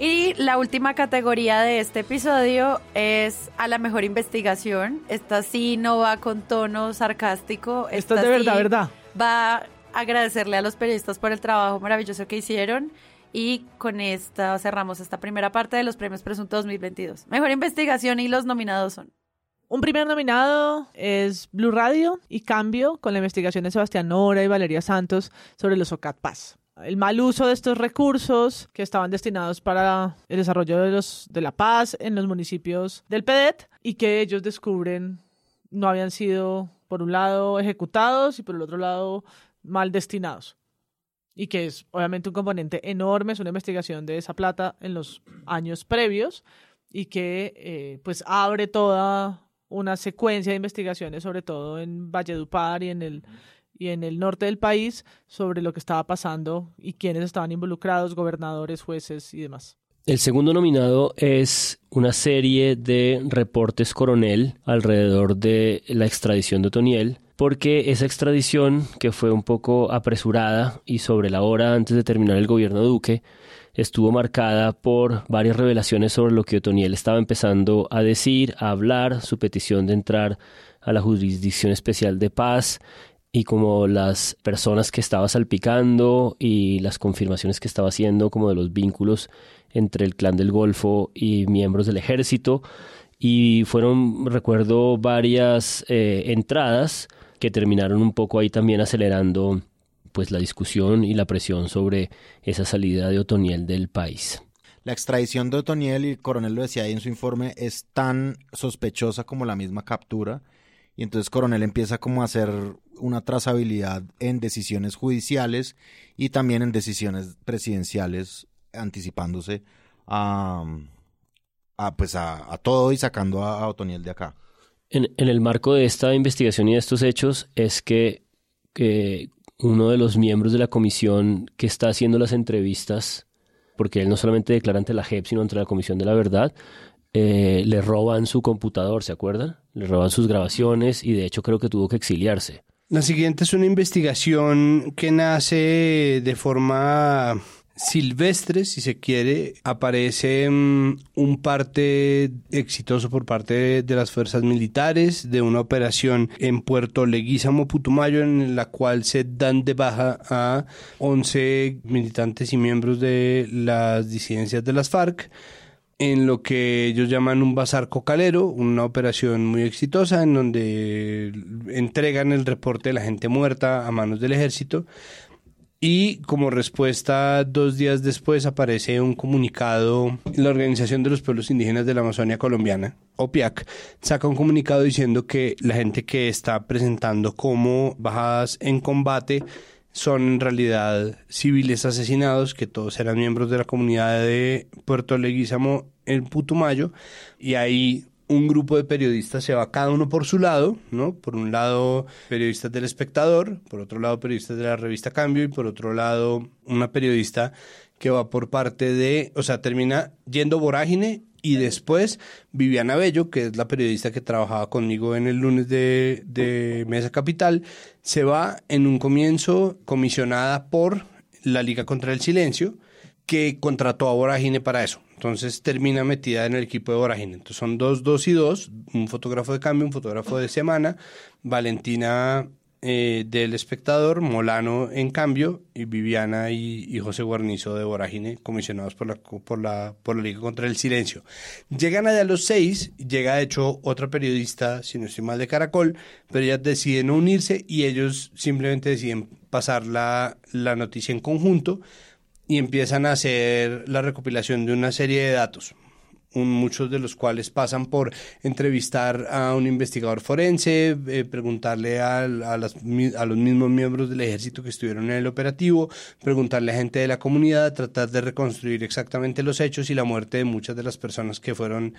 Y la última categoría de este episodio es a la mejor investigación. Esta sí no va con tono sarcástico. Esta es de verdad, sí verdad. Va a agradecerle a los periodistas por el trabajo maravilloso que hicieron. Y con esta cerramos esta primera parte de los premios Presunto 2022. Mejor investigación y los nominados son. Un primer nominado es Blue Radio y Cambio con la investigación de Sebastián Nora y Valeria Santos sobre los OCAT Paz. El mal uso de estos recursos que estaban destinados para el desarrollo de, los, de la paz en los municipios del PEDET y que ellos descubren no habían sido, por un lado, ejecutados y por el otro lado, mal destinados. Y que es obviamente un componente enorme, es una investigación de esa plata en los años previos y que eh, pues abre toda una secuencia de investigaciones, sobre todo en Valledupar y en el y en el norte del país sobre lo que estaba pasando y quiénes estaban involucrados, gobernadores, jueces y demás. El segundo nominado es una serie de reportes coronel alrededor de la extradición de Otoniel, porque esa extradición, que fue un poco apresurada y sobre la hora antes de terminar el gobierno Duque, estuvo marcada por varias revelaciones sobre lo que Otoniel estaba empezando a decir, a hablar, su petición de entrar a la Jurisdicción Especial de Paz y como las personas que estaba salpicando y las confirmaciones que estaba haciendo como de los vínculos entre el clan del Golfo y miembros del ejército y fueron recuerdo varias eh, entradas que terminaron un poco ahí también acelerando pues la discusión y la presión sobre esa salida de Otoniel del país. La extradición de Otoniel, y el coronel lo decía ahí en su informe, es tan sospechosa como la misma captura. Y entonces Coronel empieza como a hacer una trazabilidad en decisiones judiciales y también en decisiones presidenciales, anticipándose a, a, pues a, todo y sacando a, a Otoniel de acá. En, en, el marco de esta investigación y de estos hechos es que, que uno de los miembros de la comisión que está haciendo las entrevistas, porque él no solamente declara ante la JEP, sino ante la Comisión de la Verdad, eh, le roban su computador, ¿se acuerdan? Le roban sus grabaciones y de hecho creo que tuvo que exiliarse. La siguiente es una investigación que nace de forma silvestre, si se quiere. Aparece um, un parte exitoso por parte de las fuerzas militares de una operación en Puerto Leguízamo, Putumayo, en la cual se dan de baja a 11 militantes y miembros de las disidencias de las FARC en lo que ellos llaman un bazar cocalero, una operación muy exitosa en donde entregan el reporte de la gente muerta a manos del ejército y como respuesta dos días después aparece un comunicado, la Organización de los Pueblos Indígenas de la Amazonia Colombiana, OPIAC, saca un comunicado diciendo que la gente que está presentando como bajadas en combate son en realidad civiles asesinados, que todos eran miembros de la comunidad de Puerto Leguízamo en Putumayo, y ahí un grupo de periodistas se va cada uno por su lado, ¿no? Por un lado, periodistas del espectador, por otro lado, periodistas de la revista Cambio, y por otro lado, una periodista que va por parte de, o sea, termina yendo Vorágine y después Viviana Bello, que es la periodista que trabajaba conmigo en el lunes de, Mesa Capital, se va en un comienzo comisionada por la Liga contra el Silencio, que contrató a Vorágine para eso. Entonces termina metida en el equipo de Vorágine. Entonces son dos, dos y dos, un fotógrafo de cambio, un fotógrafo de semana, Valentina eh, del espectador, Molano en cambio, y Viviana y, José Guarnizo de Vorágine, comisionados por la, por, la, por la Liga contra el Silencio. Llegan allá los seis, llega de hecho otra periodista, si no estoy mal, de Caracol, pero ellas deciden unirse y ellos simplemente deciden pasar la, la noticia en conjunto y empiezan a hacer la recopilación de una serie de datos, muchos de los cuales pasan por entrevistar a un investigador forense, eh, preguntarle a, a, los mismos miembros del ejército que estuvieron en el operativo, preguntarle a gente de la comunidad, tratar de reconstruir exactamente los hechos y la muerte de muchas de las personas que fueron,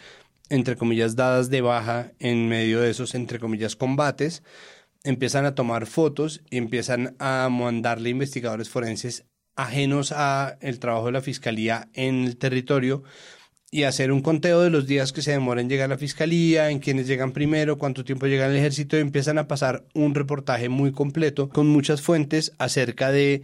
entre comillas, dadas de baja en medio de esos, entre comillas, combates. Empiezan a tomar fotos y empiezan a mandarle investigadores forenses ajenos a el trabajo de la fiscalía en el territorio y hacer un conteo de los días que se demora en llegar a la fiscalía, en quienes llegan primero, cuánto tiempo llega el ejército, y empiezan a pasar un reportaje muy completo con muchas fuentes acerca de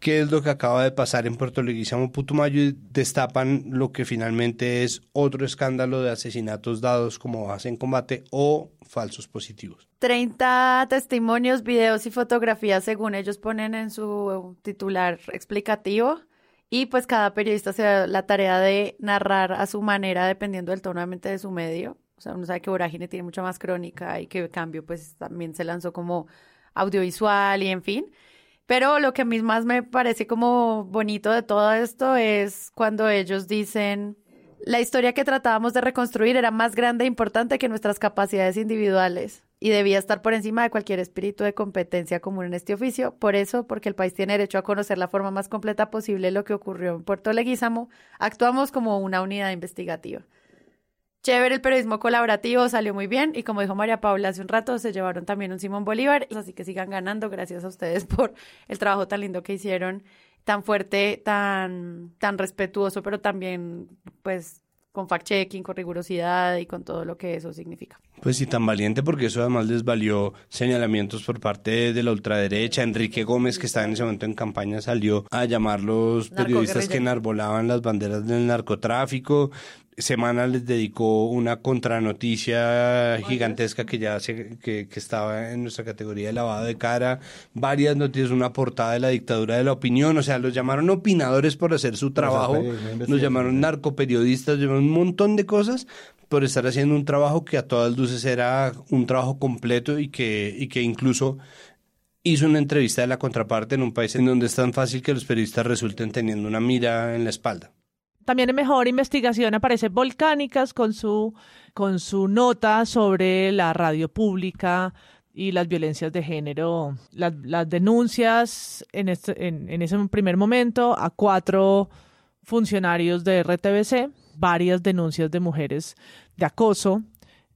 qué es lo que acaba de pasar en Puerto Leguizamo, Putumayo, y destapan lo que finalmente es otro escándalo de asesinatos dados como base en combate o falsos positivos. 30 testimonios, videos y fotografías según ellos ponen en su titular explicativo. Y pues cada periodista se da la tarea de narrar a su manera dependiendo del tono de su medio. O sea, uno sabe que Vorágine tiene mucha más crónica y que Cambio pues también se lanzó como audiovisual y en fin. Pero lo que a mí más me parece como bonito de todo esto es cuando ellos dicen, la historia que tratábamos de reconstruir era más grande e importante que nuestras capacidades individuales y debía estar por encima de cualquier espíritu de competencia común en este oficio. Por eso, porque el país tiene derecho a conocer la forma más completa posible lo que ocurrió en Puerto Leguízamo, actuamos como una unidad investigativa. Chévere el periodismo colaborativo, salió muy bien y como dijo María Paula hace un rato, se llevaron también un Simón Bolívar, así que sigan ganando, gracias a ustedes por el trabajo tan lindo que hicieron, tan fuerte, tan, tan respetuoso, pero también pues con fact-checking, con rigurosidad y con todo lo que eso significa. Pues sí, tan valiente porque eso además les valió señalamientos por parte de la ultraderecha. Enrique Gómez, que estaba en ese momento en campaña, salió a llamar los periodistas que enarbolaban las banderas del narcotráfico. Semana les dedicó una contranoticia gigantesca que ya se, que, que, estaba en nuestra categoría de lavado de cara, varias noticias, una portada de la dictadura de la opinión, o sea, los llamaron opinadores por hacer su trabajo, nos llamaron narcoperiodistas, llamaron un montón de cosas por estar haciendo un trabajo que a todas luces era un trabajo completo y que, y que incluso hizo una entrevista de la contraparte en un país en donde es tan fácil que los periodistas resulten teniendo una mira en la espalda. También en Mejor Investigación aparece Volcánicas con su, con su nota sobre la radio pública y las violencias de género, las, denuncias en, este, en, en ese primer momento a cuatro funcionarios de RTBC, varias denuncias de mujeres de acoso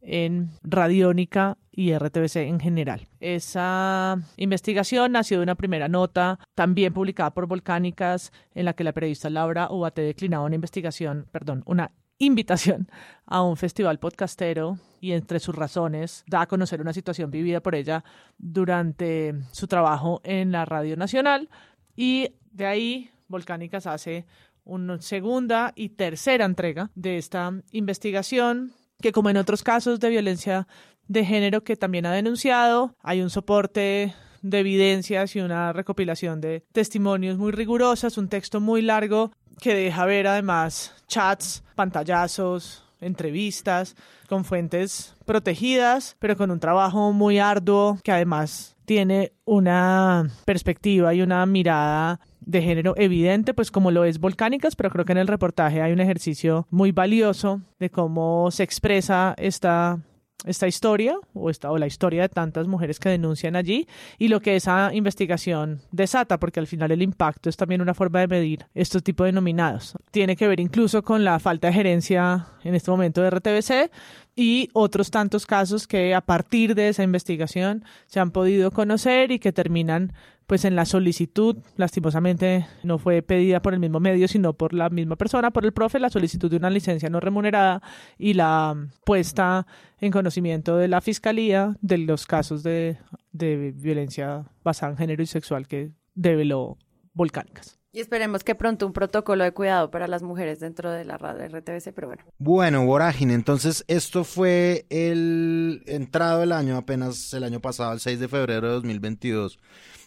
en Radiónica y RTBC en general. Esa investigación nació de una primera nota, también publicada por Volcánicas, en la que la periodista Laura Ubate declinaba una investigación, perdón, una invitación a un festival podcastero y entre sus razones da a conocer una situación vivida por ella durante su trabajo en la Radio Nacional y de ahí Volcánicas hace una segunda y tercera entrega de esta investigación que como en otros casos de violencia de género que también ha denunciado, hay un soporte de evidencias y una recopilación de testimonios muy rigurosas, un texto muy largo que deja ver además chats, pantallazos, entrevistas con fuentes protegidas, pero con un trabajo muy arduo que además tiene una perspectiva y una mirada de género evidente, pues como lo es Volcánicas, pero creo que en el reportaje hay un ejercicio muy valioso de cómo se expresa esta esta historia o, esta, o la historia de tantas mujeres que denuncian allí y lo que esa investigación desata, porque al final el impacto es también una forma de medir estos tipos de nominados. Tiene que ver incluso con la falta de gerencia en este momento de RTBC y otros tantos casos que a partir de esa investigación se han podido conocer y que terminan pues en la solicitud, lastimosamente no fue pedida por el mismo medio, sino por la misma persona, por el profe, la solicitud de una licencia no remunerada y la puesta en conocimiento de la fiscalía de los casos de, de violencia basada en género y sexual que develó Volcánicas. Y esperemos que pronto un protocolo de cuidado para las mujeres dentro de la radio RTBC, pero bueno. Bueno, Vorágine, entonces esto fue el entrado del año, apenas el año pasado, el 6 de febrero de 2022.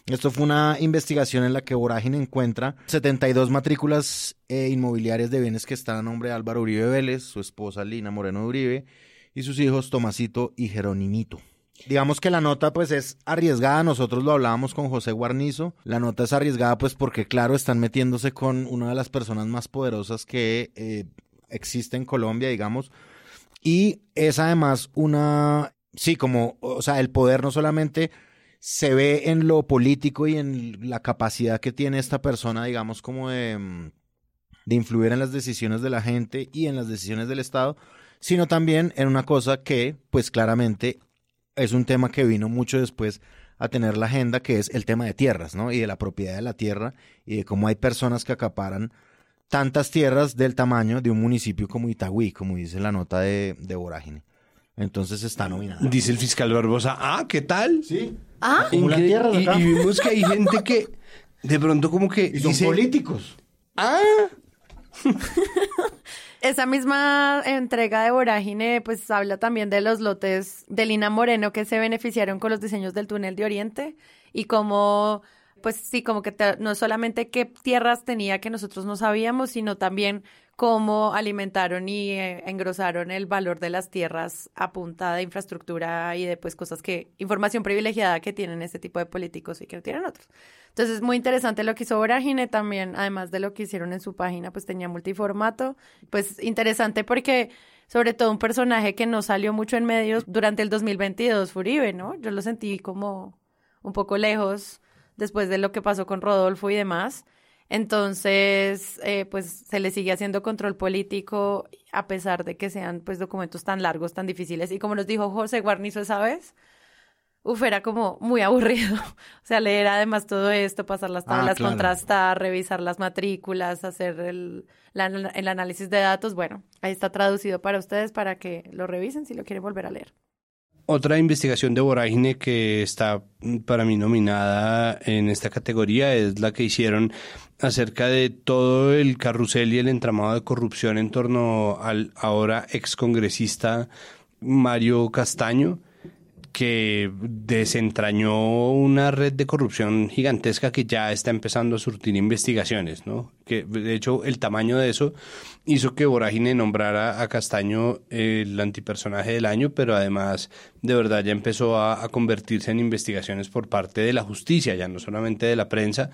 Esto fue una investigación en la que Vorágine encuentra 72 matrículas eh, inmobiliarias de bienes que están a nombre de Álvaro Uribe Vélez, su esposa Lina Moreno Uribe y sus hijos Tomasito y Jeronimito. Digamos que la nota pues es arriesgada, nosotros lo hablábamos con José Guarnizo, la nota es arriesgada pues porque claro están metiéndose con una de las personas más poderosas que eh, existe en Colombia, digamos, y es además una, sí, como, o sea, el poder no solamente se ve en lo político y en la capacidad que tiene esta persona, digamos, como de, mm, de influir en las decisiones de la gente y en las decisiones del Estado, sino también en una cosa que, pues claramente, es un tema que vino mucho después a tener la agenda, que es el tema de tierras, ¿no? Y de la propiedad de la tierra y de cómo hay personas que acaparan tantas tierras del tamaño de un municipio como Itagüí, como dice la nota de, de Vorágine. Entonces está nominada. Dice el fiscal Barbosa, ah, ¿qué tal? Sí. Ah, Acumulan Incre- tierras y, y vimos que hay gente que de pronto como que Y son dice, políticos. ah, Esa misma entrega de Vorágine, pues habla también de los lotes de Lina Moreno que se beneficiaron con los diseños del túnel de Oriente y cómo, pues sí, como que te- no solamente qué tierras tenía que nosotros no sabíamos, sino también cómo alimentaron y eh, engrosaron el valor de las tierras a punta de infraestructura y de pues cosas que, información privilegiada que tienen este tipo de políticos y que no tienen otros. Entonces, muy interesante lo que hizo Vorágine también, además de lo que hicieron en su página, pues tenía multiformato. Pues interesante porque, sobre todo, un personaje que no salió mucho en medios durante el 2022 fue Uribe, ¿no? Yo lo sentí como un poco lejos después de lo que pasó con Rodolfo y demás. Entonces, eh, pues se le sigue haciendo control político a pesar de que sean pues documentos tan largos, tan difíciles. Y como nos dijo José Guarnizo esa vez, uf, era como muy aburrido. O sea, leer además todo esto, pasar las Ah, tablas, claro. contrastar, revisar las matrículas, hacer el, la- el análisis de datos. Bueno, ahí está traducido para ustedes para que lo revisen si lo quieren volver a leer. Otra investigación de Vorágine que está para mí nominada en esta categoría es la que hicieron acerca de todo el carrusel y el entramado de corrupción en torno al ahora excongresista Mario Castaño, que desentrañó una red de corrupción gigantesca que ya está empezando a surtir investigaciones, ¿no? Que de hecho el tamaño de eso hizo que Vorágine nombrara a Castaño el antipersonaje del año, pero además de verdad ya empezó a, convertirse en investigaciones por parte de la justicia, ya no solamente de la prensa,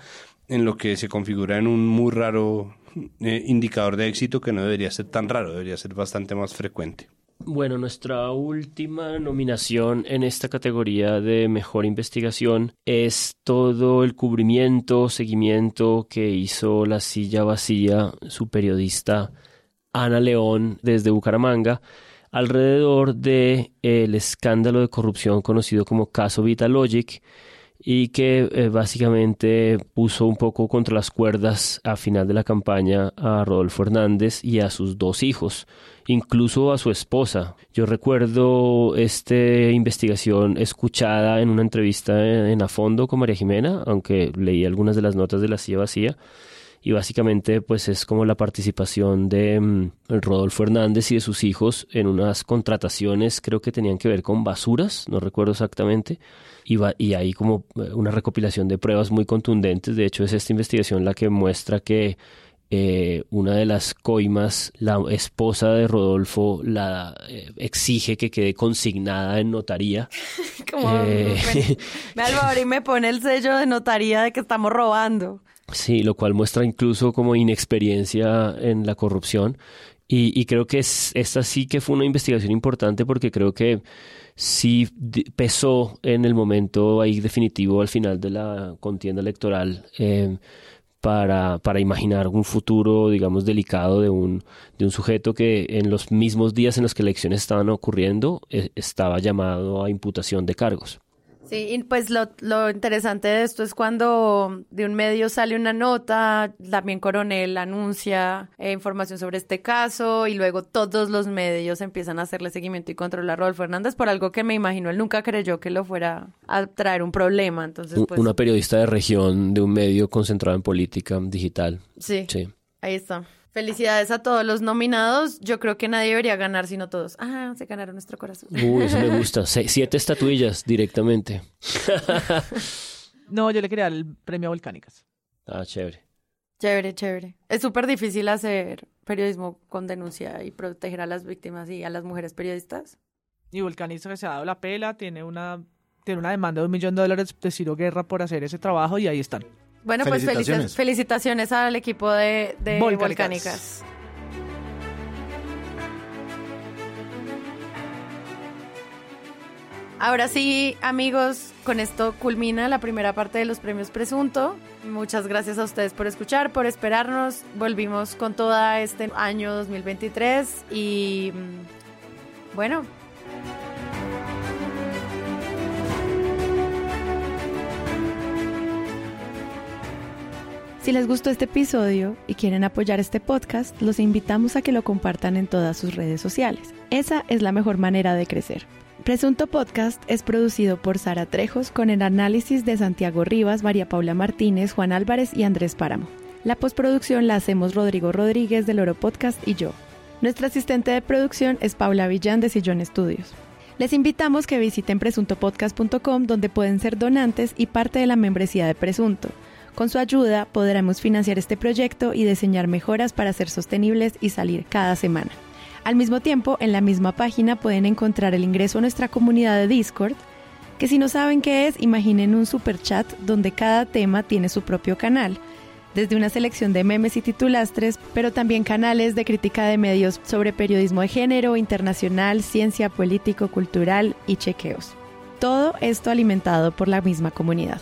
en lo que se configura en un muy raro eh, indicador de éxito que no debería ser tan raro, debería ser bastante más frecuente. Bueno, nuestra última nominación en esta categoría de mejor investigación es todo el cubrimiento, seguimiento que hizo La Silla Vacía, su periodista Ana León desde Bucaramanga, alrededor de el escándalo de corrupción conocido como caso Vitalogic y que eh, básicamente puso un poco contra las cuerdas a final de la campaña a Rodolfo Hernández y a sus dos hijos, incluso a su esposa. Yo recuerdo esta investigación escuchada en una entrevista en, A Fondo con María Jimena, aunque leí algunas de las notas de la silla vacía y básicamente pues es como la participación de mm, Rodolfo Hernández y de sus hijos en unas contrataciones creo que tenían que ver con basuras, no recuerdo exactamente, y, va- y hay como eh, una recopilación de pruebas muy contundentes, de hecho es esta investigación la que muestra que eh, una de las coimas, la esposa de Rodolfo, la eh, exige que quede consignada en notaría. Como Eh, me, me y me pone el sello de notaría de que estamos robando. Sí, lo cual muestra incluso como inexperiencia en la corrupción. Y, y creo que es, esta sí que fue una investigación importante porque creo que sí pesó en el momento ahí definitivo al final de la contienda electoral eh, para, para imaginar un futuro, digamos, delicado de un, de un sujeto que en los mismos días en los que elecciones estaban ocurriendo eh, estaba llamado a imputación de cargos. Sí, y pues lo, lo interesante de esto es cuando de un medio sale una nota, también Coronel anuncia eh, información sobre este caso y luego todos los medios empiezan a hacerle seguimiento y controlar a Rodolfo Hernández por algo que me imagino él nunca creyó que lo fuera a traer un problema. Entonces, pues, Una periodista de región de un medio concentrado en política digital. sí, Sí. ahí está. Felicidades a todos los nominados. Yo creo que nadie debería ganar sino todos. Ah, se ganaron nuestro corazón. Uy, eso me gusta. Se- siete estatuillas directamente. No, yo le quería dar el premio a Volcánicas. ah, chévere. Chévere, chévere. Es súper difícil hacer periodismo con denuncia y proteger a las víctimas y a las mujeres periodistas. Y Volcánicas se ha dado la pela, tiene una, tiene una demanda de un millón de dólares de Ciro Guerra por hacer ese trabajo y ahí están. Bueno, pues felicitaciones, Felicitaciones. felicitaciones al equipo de, de Volcánicas. Volcánicas. Ahora sí, amigos, con esto culmina la primera parte de los premios Presunto. Muchas gracias a ustedes por escuchar, por esperarnos. Volvimos con todo este año 2023 y mm, bueno, Si les gustó este episodio y quieren apoyar este podcast, los invitamos a que lo compartan en todas sus redes sociales. Esa es la mejor manera de crecer. Presunto Podcast es producido por Sara Trejos con el análisis de Santiago Rivas, María Paula Martínez, Juan Álvarez y Andrés Páramo. La postproducción la hacemos Rodrigo Rodríguez del Oro Podcast y yo. Nuestra asistente de producción es Paula Villán de Sillón Estudios. Les invitamos que visiten presuntopodcast.com donde pueden ser donantes y parte de la membresía de Presunto. Con su ayuda podremos financiar este proyecto y diseñar mejoras para ser sostenibles y salir cada semana. Al mismo tiempo, en la misma página pueden encontrar el ingreso a nuestra comunidad de Discord, que si no saben qué es, imaginen un super chat donde cada tema tiene su propio canal, desde una selección de memes y titulastres, pero también canales de crítica de medios sobre periodismo de género, internacional, ciencia, político, cultural y chequeos. Todo esto alimentado por la misma comunidad.